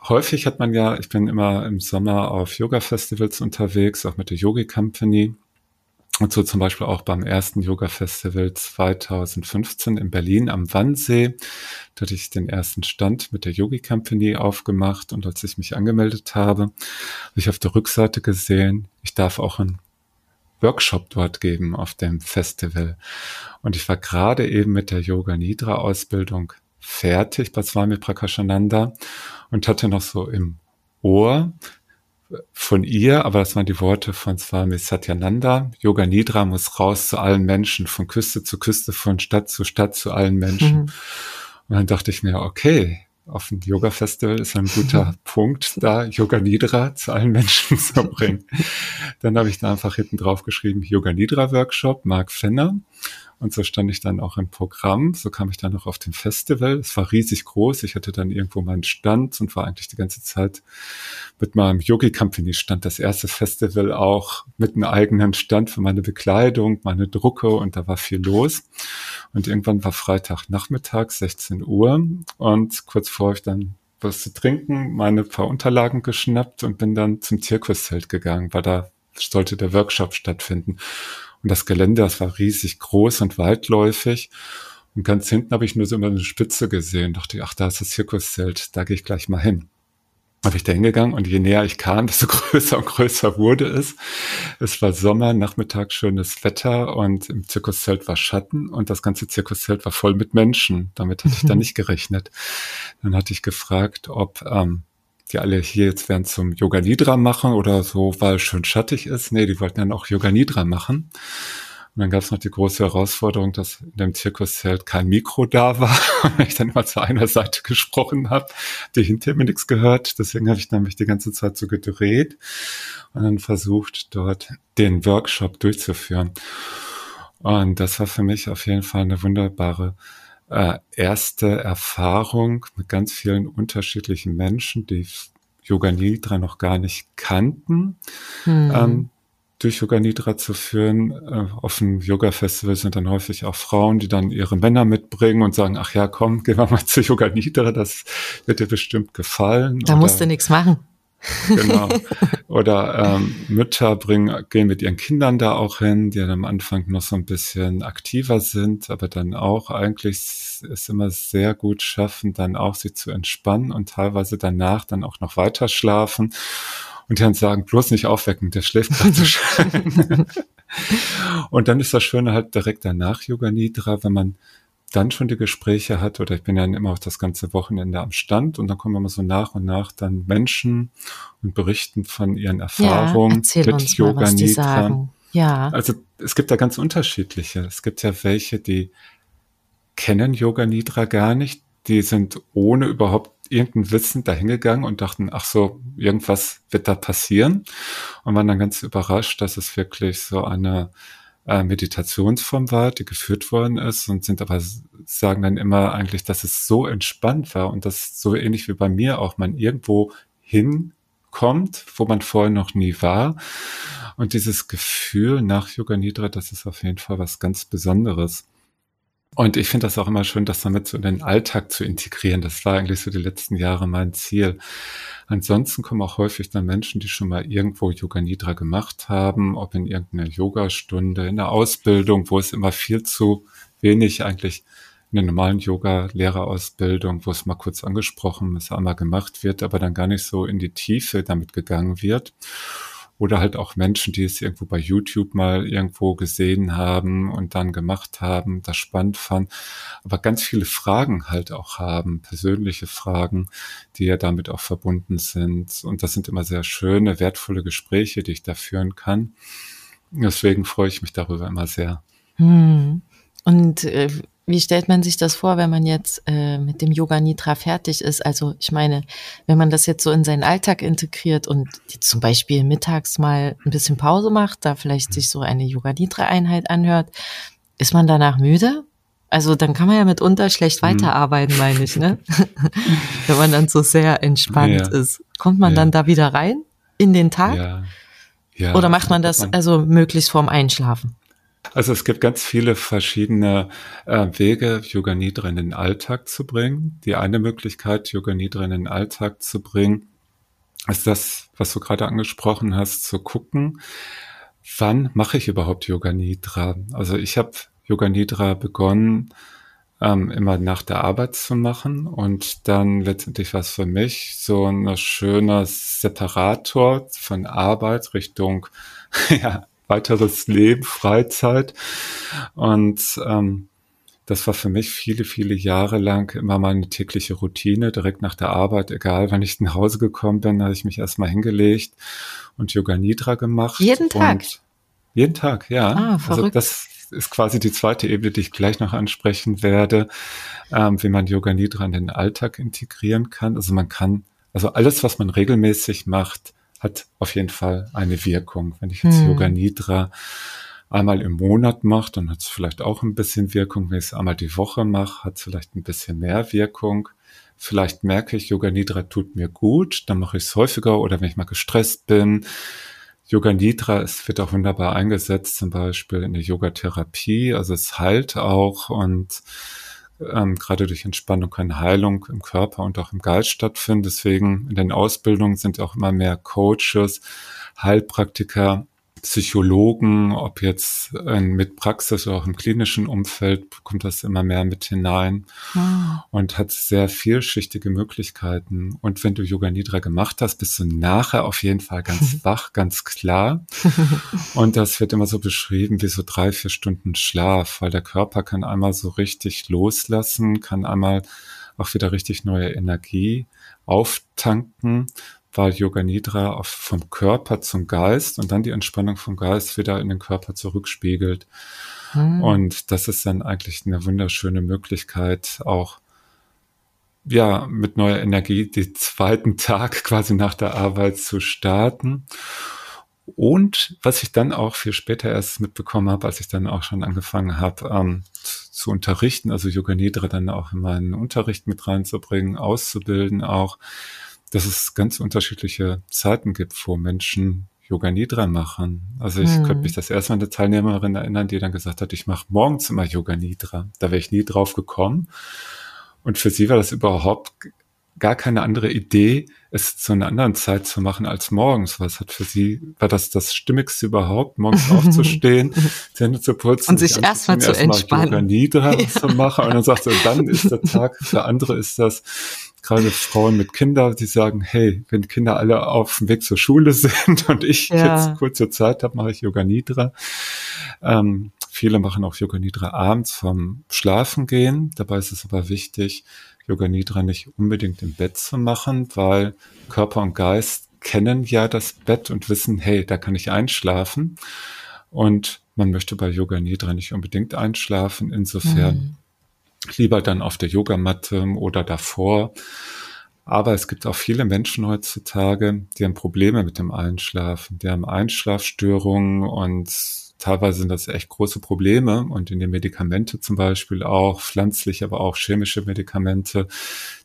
Speaker 3: häufig hat man ja, ich bin immer im Sommer auf Yoga-Festivals unterwegs, auch mit der Yogi Company. Und so zum Beispiel auch beim ersten Yoga-Festival 2015 in Berlin am Wannsee. Da hatte ich den ersten Stand mit der Yogi Company aufgemacht. Und als ich mich angemeldet habe, habe ich auf der Rückseite gesehen, ich darf auch einen Workshop dort geben auf dem Festival. Und ich war gerade eben mit der Yoga Nidra Ausbildung fertig bei Swami Prakashananda und hatte noch so im Ohr von ihr, aber das waren die Worte von Swami Satyananda. Yoga Nidra muss raus zu allen Menschen, von Küste zu Küste, von Stadt zu Stadt zu allen Menschen. Mhm. Und dann dachte ich mir, okay, auf dem Yoga Festival ist ein guter Punkt, da Yoga Nidra zu allen Menschen zu bringen. Dann habe ich da einfach hinten drauf geschrieben, Yoga Nidra Workshop, Mark Fenner. Und so stand ich dann auch im Programm. So kam ich dann noch auf dem Festival. Es war riesig groß. Ich hatte dann irgendwo meinen Stand und war eigentlich die ganze Zeit mit meinem Yogi Company Stand. Das erste Festival auch mit einem eigenen Stand für meine Bekleidung, meine Drucke und da war viel los. Und irgendwann war Freitagnachmittag, 16 Uhr und kurz vor ich dann was zu trinken, meine paar Unterlagen geschnappt und bin dann zum Zirkuszelt gegangen, weil da sollte der Workshop stattfinden. Und das Gelände, das war riesig groß und weitläufig. Und ganz hinten habe ich nur so immer eine Spitze gesehen. Dachte, ach, da ist das Zirkuszelt, da gehe ich gleich mal hin. Habe ich da hingegangen und je näher ich kam, desto größer und größer wurde es. Es war Sommer, Nachmittag, schönes Wetter und im Zirkuszelt war Schatten und das ganze Zirkuszelt war voll mit Menschen. Damit hatte ich da nicht gerechnet. Dann hatte ich gefragt, ob ähm, die alle hier jetzt werden zum Yoga Nidra machen oder so, weil es schön schattig ist. Nee, die wollten dann auch Yoga Nidra machen. Und dann gab es noch die große Herausforderung, dass in dem Zirkuszelt kein Mikro da war und ich dann immer zu einer Seite gesprochen habe, die hinter mir nichts gehört. Deswegen habe ich nämlich die ganze Zeit so gedreht und dann versucht, dort den Workshop durchzuführen. Und das war für mich auf jeden Fall eine wunderbare äh, erste Erfahrung mit ganz vielen unterschiedlichen Menschen, die Yoga Nidra noch gar nicht kannten. Hm. Ähm, durch Yoga Nidra zu führen. Äh, auf dem Yoga-Festival sind dann häufig auch Frauen, die dann ihre Männer mitbringen und sagen, ach ja, komm, gehen wir mal zu Yoga Nidra, das wird dir bestimmt gefallen.
Speaker 1: Da musst du nichts machen.
Speaker 3: Genau. Oder ähm, Mütter bringen, gehen mit ihren Kindern da auch hin, die dann am Anfang noch so ein bisschen aktiver sind, aber dann auch eigentlich es immer sehr gut schaffen, dann auch sie zu entspannen und teilweise danach dann auch noch weiter schlafen. Und dann sagen, bloß nicht aufwecken, der schläft gerade so schön. und dann ist das Schöne halt direkt danach Yoga Nidra, wenn man dann schon die Gespräche hat, oder ich bin ja immer auch das ganze Wochenende am Stand und dann kommen immer so nach und nach dann Menschen und berichten von ihren Erfahrungen
Speaker 1: ja, mit uns Yoga mal, Nidra.
Speaker 3: Ja. Also es gibt da ganz unterschiedliche. Es gibt ja welche, die kennen Yoga Nidra gar nicht. Die sind ohne überhaupt irgendein Wissen dahingegangen und dachten, ach so, irgendwas wird da passieren. Und waren dann ganz überrascht, dass es wirklich so eine äh, Meditationsform war, die geführt worden ist und sind aber sagen dann immer eigentlich, dass es so entspannt war und das so ähnlich wie bei mir auch man irgendwo hinkommt, wo man vorher noch nie war. Und dieses Gefühl nach Yoga Nidra, das ist auf jeden Fall was ganz Besonderes. Und ich finde das auch immer schön, das damit so in den Alltag zu integrieren. Das war eigentlich so die letzten Jahre mein Ziel. Ansonsten kommen auch häufig dann Menschen, die schon mal irgendwo Yoga Nidra gemacht haben, ob in irgendeiner Yogastunde, in der Ausbildung, wo es immer viel zu wenig eigentlich in der normalen Yoga-Lehrerausbildung, wo es mal kurz angesprochen ist, einmal gemacht wird, aber dann gar nicht so in die Tiefe damit gegangen wird oder halt auch Menschen, die es irgendwo bei YouTube mal irgendwo gesehen haben und dann gemacht haben, das spannend fanden, aber ganz viele Fragen halt auch haben, persönliche Fragen, die ja damit auch verbunden sind. Und das sind immer sehr schöne, wertvolle Gespräche, die ich da führen kann. Deswegen freue ich mich darüber immer sehr.
Speaker 1: Hm. Und äh, wie stellt man sich das vor, wenn man jetzt äh, mit dem Yoga Nidra fertig ist? Also ich meine, wenn man das jetzt so in seinen Alltag integriert und zum Beispiel mittags mal ein bisschen Pause macht, da vielleicht sich so eine Yoga Nidra Einheit anhört, ist man danach müde? Also dann kann man ja mitunter schlecht mhm. weiterarbeiten, meine ich, ne? wenn man dann so sehr entspannt ja. ist. Kommt man ja. dann da wieder rein in den Tag? Ja, Oder macht man das also möglichst vorm Einschlafen?
Speaker 3: Also es gibt ganz viele verschiedene äh, Wege, Yoga Nidra in den Alltag zu bringen. Die eine Möglichkeit, Yoga Nidra in den Alltag zu bringen, ist das, was du gerade angesprochen hast, zu gucken, wann mache ich überhaupt Yoga Nidra? Also ich habe Yoga Nidra begonnen, ähm, immer nach der Arbeit zu machen und dann letztendlich was für mich so ein schöner Separator von Arbeit Richtung ja, weiteres Leben, Freizeit. Und ähm, das war für mich viele, viele Jahre lang immer meine tägliche Routine, direkt nach der Arbeit, egal wann ich nach Hause gekommen bin, habe ich mich erstmal hingelegt und Yoga Nidra gemacht.
Speaker 1: Jeden Tag?
Speaker 3: jeden Tag, ja. Ah, verrückt. Also das ist quasi die zweite Ebene, die ich gleich noch ansprechen werde, ähm, wie man Yoga Nidra in den Alltag integrieren kann. Also man kann, also alles, was man regelmäßig macht, hat auf jeden Fall eine Wirkung. Wenn ich jetzt hm. Yoga Nidra einmal im Monat mache, dann hat es vielleicht auch ein bisschen Wirkung. Wenn ich es einmal die Woche mache, hat es vielleicht ein bisschen mehr Wirkung. Vielleicht merke ich, Yoga Nidra tut mir gut, dann mache ich es häufiger oder wenn ich mal gestresst bin. Yoga Nidra es wird auch wunderbar eingesetzt, zum Beispiel in der Yogatherapie. Also es heilt auch und ähm, gerade durch Entspannung kann Heilung im Körper und auch im Geist stattfinden. Deswegen in den Ausbildungen sind auch immer mehr Coaches, Heilpraktiker Psychologen, ob jetzt mit Praxis oder auch im klinischen Umfeld, kommt das immer mehr mit hinein wow. und hat sehr vielschichtige Möglichkeiten. Und wenn du Yoga Nidra gemacht hast, bist du nachher auf jeden Fall ganz wach, ganz klar. Und das wird immer so beschrieben wie so drei, vier Stunden Schlaf, weil der Körper kann einmal so richtig loslassen, kann einmal auch wieder richtig neue Energie auftanken weil Yoga Nidra auf, vom Körper zum Geist und dann die Entspannung vom Geist wieder in den Körper zurückspiegelt. Hm. Und das ist dann eigentlich eine wunderschöne Möglichkeit, auch ja, mit neuer Energie den zweiten Tag quasi nach der Arbeit zu starten. Und was ich dann auch viel später erst mitbekommen habe, als ich dann auch schon angefangen habe ähm, zu unterrichten, also Yoga Nidra dann auch in meinen Unterricht mit reinzubringen, auszubilden auch, dass es ganz unterschiedliche Zeiten gibt, wo Menschen Yoga Nidra machen. Also ich hm. könnte mich das erste Mal eine Teilnehmerin erinnern, die dann gesagt hat, ich mache morgens immer Yoga Nidra. Da wäre ich nie drauf gekommen. Und für sie war das überhaupt gar keine andere Idee, es zu einer anderen Zeit zu machen als morgens. Was hat für sie, war das das Stimmigste überhaupt, morgens aufzustehen, Zähne zu putzen
Speaker 1: und sich erstmal zu erst entspannen.
Speaker 3: Yoga Nidra ja. zu machen. Und dann sagt sie, dann ist der Tag, für andere ist das gerade Frauen mit Kindern, die sagen, hey, wenn Kinder alle auf dem Weg zur Schule sind und ich ja. jetzt kurze Zeit habe, mache ich Yoga Nidra. Ähm, viele machen auch Yoga Nidra abends vom Schlafen gehen. Dabei ist es aber wichtig, Yoga Nidra nicht unbedingt im Bett zu machen, weil Körper und Geist kennen ja das Bett und wissen, hey, da kann ich einschlafen. Und man möchte bei Yoga Nidra nicht unbedingt einschlafen. Insofern mhm lieber dann auf der Yogamatte oder davor. Aber es gibt auch viele Menschen heutzutage, die haben Probleme mit dem Einschlafen, die haben Einschlafstörungen und teilweise sind das echt große Probleme und in den Medikamente zum Beispiel auch, pflanzlich, aber auch chemische Medikamente,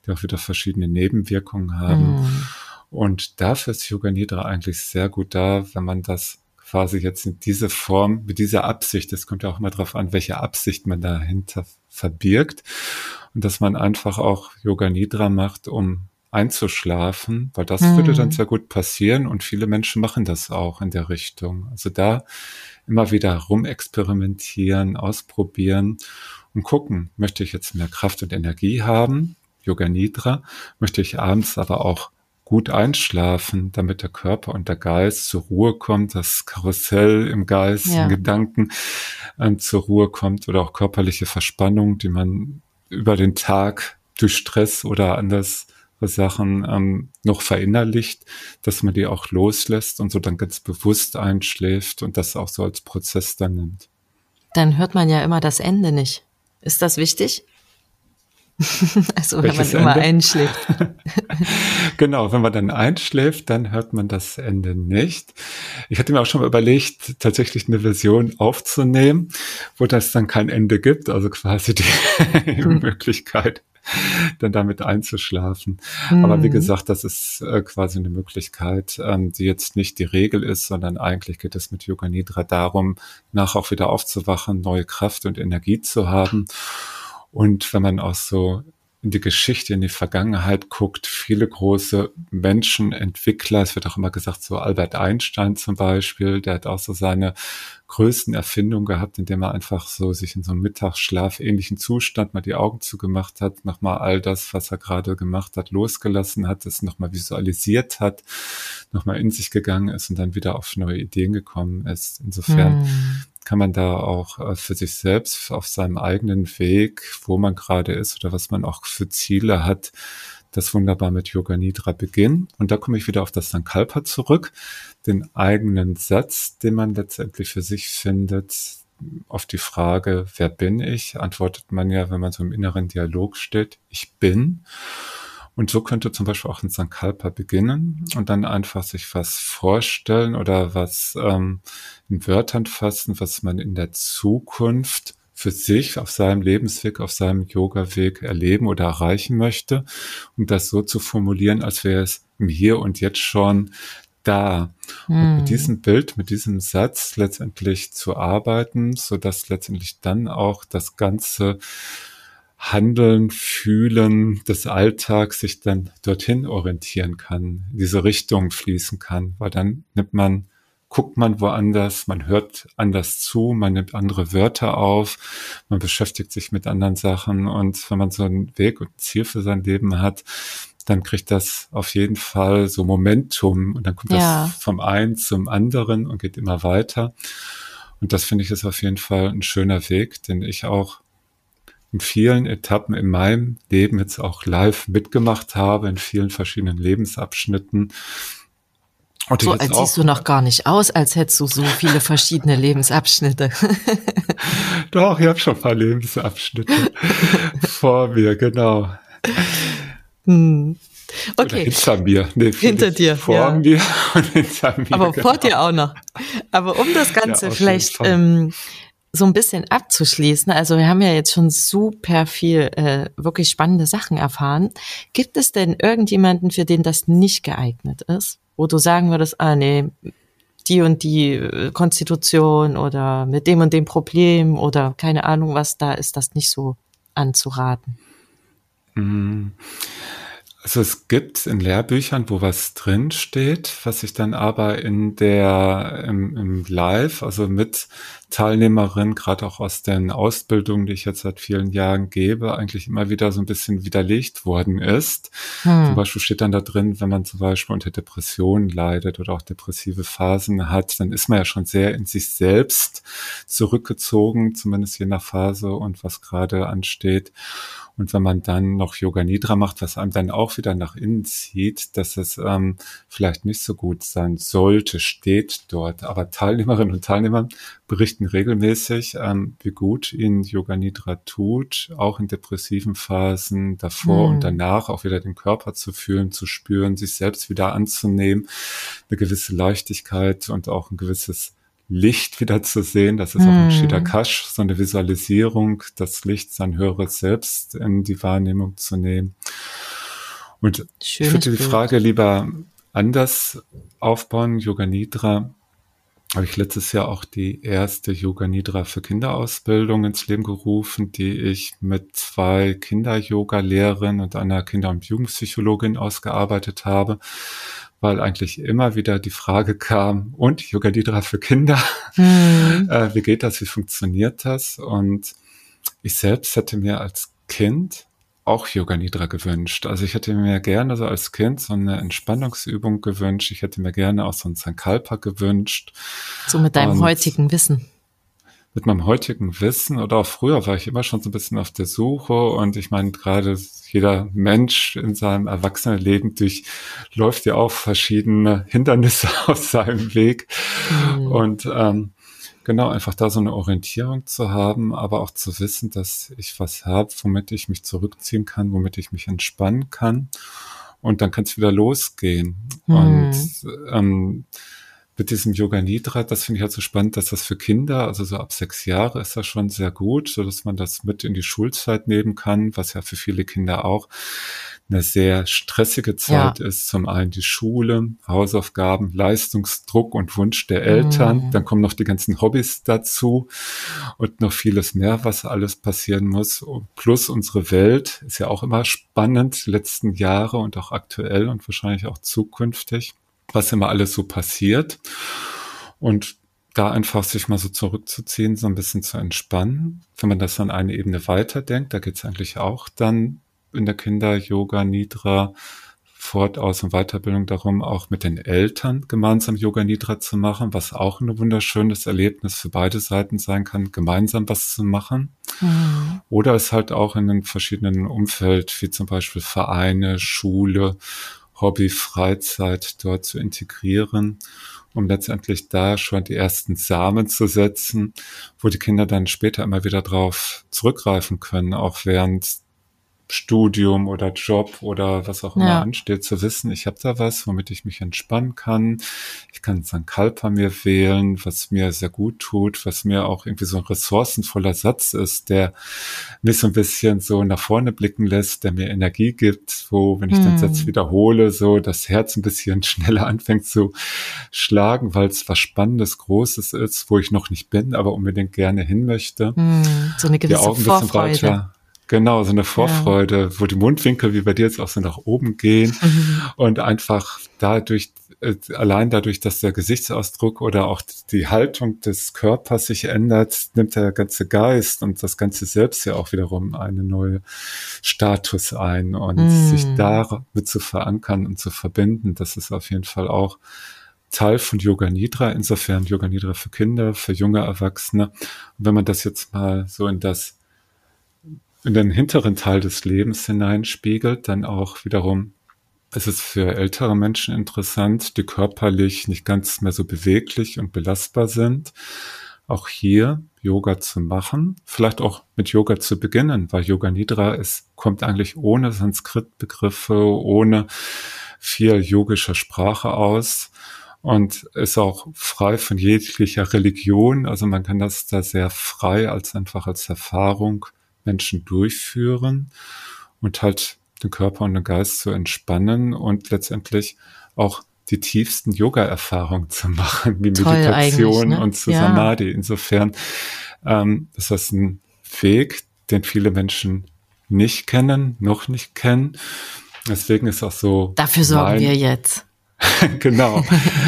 Speaker 3: die auch wieder verschiedene Nebenwirkungen haben. Mm. Und dafür ist Yoga Nidra eigentlich sehr gut da, wenn man das quasi jetzt in diese Form, mit dieser Absicht, es kommt ja auch immer darauf an, welche Absicht man dahinter verbirgt und dass man einfach auch Yoga Nidra macht, um einzuschlafen, weil das mhm. würde dann sehr gut passieren und viele Menschen machen das auch in der Richtung. Also da immer wieder rumexperimentieren, ausprobieren und gucken, möchte ich jetzt mehr Kraft und Energie haben, Yoga Nidra, möchte ich abends aber auch gut einschlafen, damit der Körper und der Geist zur Ruhe kommt, das Karussell im Geist, ja. im Gedanken ähm, zur Ruhe kommt oder auch körperliche Verspannung, die man über den Tag durch Stress oder andere Sachen ähm, noch verinnerlicht, dass man die auch loslässt und so dann ganz bewusst einschläft und das auch so als Prozess dann nimmt.
Speaker 1: Dann hört man ja immer das Ende nicht. Ist das wichtig? also wenn Welches man immer Ende? einschläft.
Speaker 3: genau, wenn man dann einschläft, dann hört man das Ende nicht. Ich hatte mir auch schon mal überlegt, tatsächlich eine Version aufzunehmen, wo das dann kein Ende gibt, also quasi die hm. Möglichkeit, dann damit einzuschlafen. Hm. Aber wie hm. gesagt, das ist äh, quasi eine Möglichkeit, ähm, die jetzt nicht die Regel ist, sondern eigentlich geht es mit Yoga Nidra darum, nach auch wieder aufzuwachen, neue Kraft und Energie zu haben. Und wenn man auch so in die Geschichte, in die Vergangenheit guckt, viele große Menschen, Entwickler, es wird auch immer gesagt, so Albert Einstein zum Beispiel, der hat auch so seine größten Erfindungen gehabt, indem er einfach so sich in so einem Mittagsschlaf ähnlichen Zustand mal die Augen zugemacht hat, nochmal all das, was er gerade gemacht hat, losgelassen hat, es nochmal visualisiert hat, nochmal in sich gegangen ist und dann wieder auf neue Ideen gekommen ist. Insofern hm kann man da auch äh, für sich selbst auf seinem eigenen Weg, wo man gerade ist oder was man auch für Ziele hat, das wunderbar mit Yoga Nidra beginnen. Und da komme ich wieder auf das Sankalpa zurück, den eigenen Satz, den man letztendlich für sich findet. Auf die Frage, wer bin ich, antwortet man ja, wenn man so im inneren Dialog steht, ich bin. Und so könnte zum Beispiel auch ein Sankalpa beginnen und dann einfach sich was vorstellen oder was ähm, in Wörtern fassen, was man in der Zukunft für sich auf seinem Lebensweg, auf seinem Yoga-Weg erleben oder erreichen möchte, um das so zu formulieren, als wäre es im Hier und Jetzt schon da. Hm. Und mit hm. diesem Bild, mit diesem Satz letztendlich zu arbeiten, so dass letztendlich dann auch das ganze Handeln, Fühlen des Alltags sich dann dorthin orientieren kann, diese Richtung fließen kann, weil dann nimmt man, guckt man woanders, man hört anders zu, man nimmt andere Wörter auf, man beschäftigt sich mit anderen Sachen und wenn man so einen Weg und ein Ziel für sein Leben hat, dann kriegt das auf jeden Fall so Momentum und dann kommt ja. das vom einen zum anderen und geht immer weiter. Und das finde ich ist auf jeden Fall ein schöner Weg, den ich auch in vielen Etappen in meinem Leben jetzt auch live mitgemacht habe, in vielen verschiedenen Lebensabschnitten.
Speaker 1: Und so als siehst du noch gar nicht aus, als hättest du so viele verschiedene Lebensabschnitte.
Speaker 3: Doch, ich habe schon ein paar Lebensabschnitte vor mir, genau. Hm. Okay. Oder hinter mir.
Speaker 1: Nee, hinter dir.
Speaker 3: Vor ja. mir und hinter mir.
Speaker 1: Aber genau. vor dir auch noch. Aber um das Ganze ja, vielleicht ähm, so ein bisschen abzuschließen, also wir haben ja jetzt schon super viel äh, wirklich spannende Sachen erfahren. Gibt es denn irgendjemanden, für den das nicht geeignet ist? Wo du sagen würdest, ah nee, die und die äh, Konstitution oder mit dem und dem Problem oder keine Ahnung was, da ist das nicht so anzuraten.
Speaker 3: Mhm. Also es gibt in Lehrbüchern, wo was drin steht, was ich dann aber in der im, im Live, also mit Teilnehmerin, gerade auch aus den Ausbildungen, die ich jetzt seit vielen Jahren gebe, eigentlich immer wieder so ein bisschen widerlegt worden ist. Hm. Zum Beispiel steht dann da drin, wenn man zum Beispiel unter Depressionen leidet oder auch depressive Phasen hat, dann ist man ja schon sehr in sich selbst zurückgezogen, zumindest je nach Phase und was gerade ansteht. Und wenn man dann noch Yoga Nidra macht, was einem dann auch wieder nach innen zieht, dass es ähm, vielleicht nicht so gut sein sollte, steht dort. Aber Teilnehmerinnen und Teilnehmer berichten regelmäßig, ähm, wie gut ihnen Yoga Nidra tut, auch in depressiven Phasen, davor mhm. und danach auch wieder den Körper zu fühlen, zu spüren, sich selbst wieder anzunehmen, eine gewisse Leichtigkeit und auch ein gewisses Licht wieder zu sehen. Das ist hm. auch ein Shidakash, so eine Visualisierung, das Licht, sein höheres Selbst in die Wahrnehmung zu nehmen. Und Schönes ich würde die Frage lieber anders aufbauen. Yoga Nidra habe ich letztes Jahr auch die erste Yoga Nidra für Kinderausbildung ins Leben gerufen, die ich mit zwei Kinder-Yoga-Lehrerinnen und einer Kinder- und Jugendpsychologin ausgearbeitet habe weil eigentlich immer wieder die Frage kam, und Yoga Nidra für Kinder, mhm. äh, wie geht das, wie funktioniert das? Und ich selbst hätte mir als Kind auch Yoga Nidra gewünscht. Also ich hätte mir gerne so als Kind so eine Entspannungsübung gewünscht. Ich hätte mir gerne auch so ein Sankalpa gewünscht.
Speaker 1: So mit deinem Und heutigen Wissen
Speaker 3: mit meinem heutigen Wissen oder auch früher war ich immer schon so ein bisschen auf der Suche und ich meine, gerade jeder Mensch in seinem Erwachsenenleben durchläuft ja auch verschiedene Hindernisse aus seinem Weg. Mhm. Und ähm, genau, einfach da so eine Orientierung zu haben, aber auch zu wissen, dass ich was habe, womit ich mich zurückziehen kann, womit ich mich entspannen kann. Und dann kann es wieder losgehen. Mhm. Und ähm, mit diesem Yoga Nidra, das finde ich halt so spannend, dass das für Kinder, also so ab sechs Jahre ist das schon sehr gut, so dass man das mit in die Schulzeit nehmen kann, was ja für viele Kinder auch eine sehr stressige Zeit ja. ist. Zum einen die Schule, Hausaufgaben, Leistungsdruck und Wunsch der Eltern. Mhm. Dann kommen noch die ganzen Hobbys dazu und noch vieles mehr, was alles passieren muss. Plus unsere Welt ist ja auch immer spannend, letzten Jahre und auch aktuell und wahrscheinlich auch zukünftig was immer alles so passiert. Und da einfach sich mal so zurückzuziehen, so ein bisschen zu entspannen. Wenn man das dann eine Ebene weiterdenkt, da geht es eigentlich auch dann in der Kinder-Yoga, Nidra, Fort-, Aus- und Weiterbildung darum, auch mit den Eltern gemeinsam Yoga Nidra zu machen, was auch ein wunderschönes Erlebnis für beide Seiten sein kann, gemeinsam was zu machen. Mhm. Oder es halt auch in einem verschiedenen Umfeld, wie zum Beispiel Vereine, Schule Hobby, Freizeit dort zu integrieren, um letztendlich da schon die ersten Samen zu setzen, wo die Kinder dann später immer wieder drauf zurückgreifen können, auch während Studium oder Job oder was auch immer ja. ansteht, zu wissen, ich habe da was, womit ich mich entspannen kann. Ich kann Sankalpa mir wählen, was mir sehr gut tut, was mir auch irgendwie so ein ressourcenvoller Satz ist, der mich so ein bisschen so nach vorne blicken lässt, der mir Energie gibt, wo, wenn ich hm. den Satz wiederhole, so das Herz ein bisschen schneller anfängt zu schlagen, weil es was Spannendes, Großes ist, wo ich noch nicht bin, aber unbedingt gerne hin möchte. Hm.
Speaker 1: So eine gewisse Die Vorfreude. Weiter,
Speaker 3: Genau, so eine Vorfreude, ja. wo die Mundwinkel wie bei dir jetzt auch so nach oben gehen mhm. und einfach dadurch, äh, allein dadurch, dass der Gesichtsausdruck oder auch die Haltung des Körpers sich ändert, nimmt der ganze Geist und das ganze Selbst ja auch wiederum eine neue Status ein und mhm. sich damit zu verankern und zu verbinden, das ist auf jeden Fall auch Teil von Yoga Nidra, insofern Yoga Nidra für Kinder, für junge Erwachsene. Und wenn man das jetzt mal so in das in den hinteren Teil des Lebens hineinspiegelt, dann auch wiederum ist es für ältere Menschen interessant, die körperlich nicht ganz mehr so beweglich und belastbar sind, auch hier Yoga zu machen, vielleicht auch mit Yoga zu beginnen, weil Yoga Nidra ist, kommt eigentlich ohne Sanskrit-Begriffe, ohne viel yogischer Sprache aus und ist auch frei von jeglicher Religion. Also man kann das da sehr frei als einfach als Erfahrung Menschen durchführen und halt den Körper und den Geist zu entspannen und letztendlich auch die tiefsten Yoga-Erfahrungen zu machen, wie Toll Meditation ne? und zu ja. Samadhi. Insofern ähm, ist das ein Weg, den viele Menschen nicht kennen, noch nicht kennen. Deswegen ist auch so.
Speaker 1: Dafür sorgen wir jetzt.
Speaker 3: genau.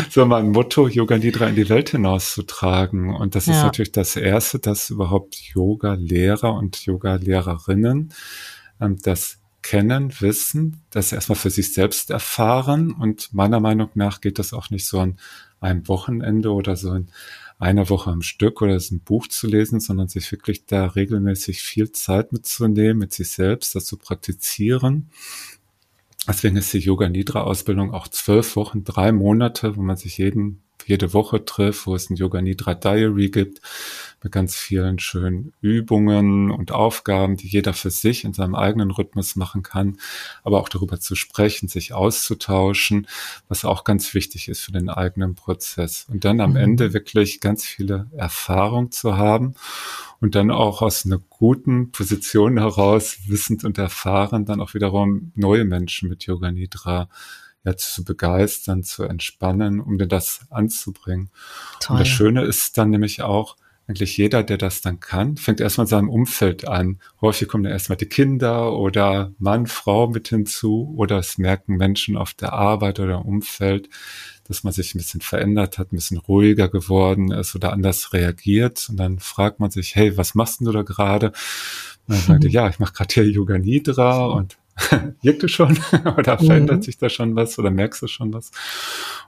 Speaker 3: So mein Motto, Yoga Nidra in die Welt hinauszutragen. Und das ja. ist natürlich das Erste, dass überhaupt Yoga-Lehrer und Yoga-Lehrerinnen ähm, das kennen, wissen, das erstmal für sich selbst erfahren. Und meiner Meinung nach geht das auch nicht so an einem Wochenende oder so in einer Woche am Stück oder ein Buch zu lesen, sondern sich wirklich da regelmäßig viel Zeit mitzunehmen, mit sich selbst, das zu praktizieren Deswegen ist die Yoga Nidra Ausbildung auch zwölf Wochen, drei Monate, wo man sich jeden, jede Woche trifft, wo es ein Yoga Nidra Diary gibt, mit ganz vielen schönen Übungen und Aufgaben, die jeder für sich in seinem eigenen Rhythmus machen kann, aber auch darüber zu sprechen, sich auszutauschen, was auch ganz wichtig ist für den eigenen Prozess. Und dann am mhm. Ende wirklich ganz viele Erfahrungen zu haben und dann auch aus einer guten Position heraus, wissend und erfahren, dann auch wiederum neue Menschen mit Yoga Nidra ja, zu begeistern, zu entspannen, um dir das anzubringen. Toll. Und das Schöne ist dann nämlich auch, eigentlich jeder, der das dann kann, fängt erstmal in seinem Umfeld an. Häufig kommen dann erstmal die Kinder oder Mann, Frau mit hinzu oder es merken Menschen auf der Arbeit oder im Umfeld, dass man sich ein bisschen verändert hat, ein bisschen ruhiger geworden ist oder anders reagiert. Und dann fragt man sich, hey, was machst du da gerade? Und dann sagt er, ja, ich mache gerade hier Yoga Nidra und wirkt es schon oder verändert mhm. sich da schon was oder merkst du schon was?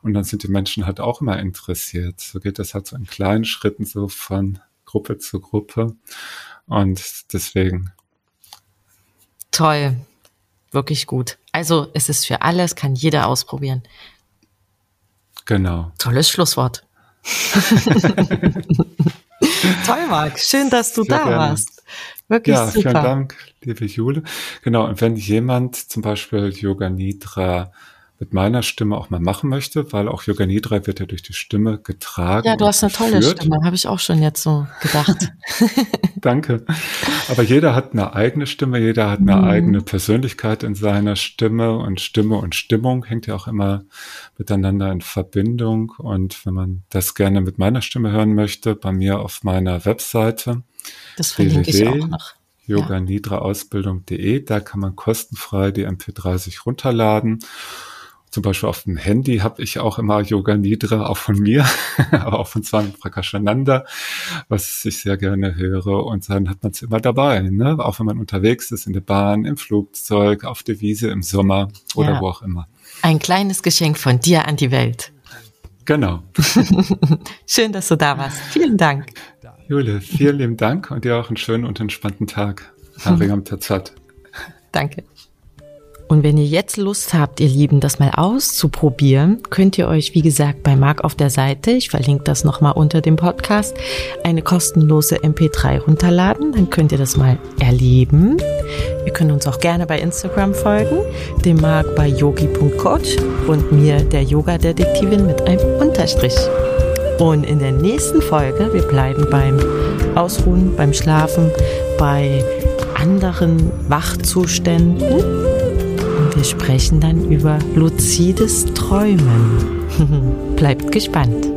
Speaker 3: Und dann sind die Menschen halt auch immer interessiert. So geht das halt so in kleinen Schritten so von Gruppe zu Gruppe. Und deswegen.
Speaker 1: Toll. Wirklich gut. Also es ist für alles, kann jeder ausprobieren.
Speaker 3: Genau.
Speaker 1: Tolles Schlusswort. Toll, Marc. Schön, dass du Sehr da gerne. warst. Wirklich ja, super.
Speaker 3: vielen Dank, liebe Jule. Genau, und wenn jemand zum Beispiel Yoga Nidra mit meiner Stimme auch mal machen möchte, weil auch Yoga Nidra wird ja durch die Stimme getragen.
Speaker 1: Ja, du hast eine tolle. Stimme, habe ich auch schon jetzt so gedacht.
Speaker 3: Danke. Aber jeder hat eine eigene Stimme, jeder hat eine mhm. eigene Persönlichkeit in seiner Stimme und Stimme und Stimmung hängt ja auch immer miteinander in Verbindung. Und wenn man das gerne mit meiner Stimme hören möchte, bei mir auf meiner Webseite,
Speaker 1: das verlinke ich auch noch
Speaker 3: yoganidraausbildung.de. Da kann man kostenfrei die MP3 sich runterladen zum Beispiel auf dem Handy habe ich auch immer Yoga Nidra, auch von mir, aber auch von Swami Prakashananda, was ich sehr gerne höre. Und dann hat man es immer dabei, ne? auch wenn man unterwegs ist, in der Bahn, im Flugzeug, auf der Wiese im Sommer oder ja. wo auch immer.
Speaker 1: Ein kleines Geschenk von dir an die Welt.
Speaker 3: Genau.
Speaker 1: Schön, dass du da warst. Vielen Dank.
Speaker 3: Jule, vielen lieben Dank und dir auch einen schönen und entspannten Tag.
Speaker 1: Danke. Und wenn ihr jetzt Lust habt, ihr Lieben, das mal auszuprobieren, könnt ihr euch, wie gesagt, bei Marc auf der Seite, ich verlinke das nochmal unter dem Podcast, eine kostenlose MP3 runterladen. Dann könnt ihr das mal erleben. Ihr könnt uns auch gerne bei Instagram folgen, dem Marc bei yogi.coach und mir, der Yoga-Detektivin mit einem Unterstrich. Und in der nächsten Folge, wir bleiben beim Ausruhen, beim Schlafen, bei anderen Wachzuständen wir sprechen dann über luzides Träumen. Bleibt gespannt.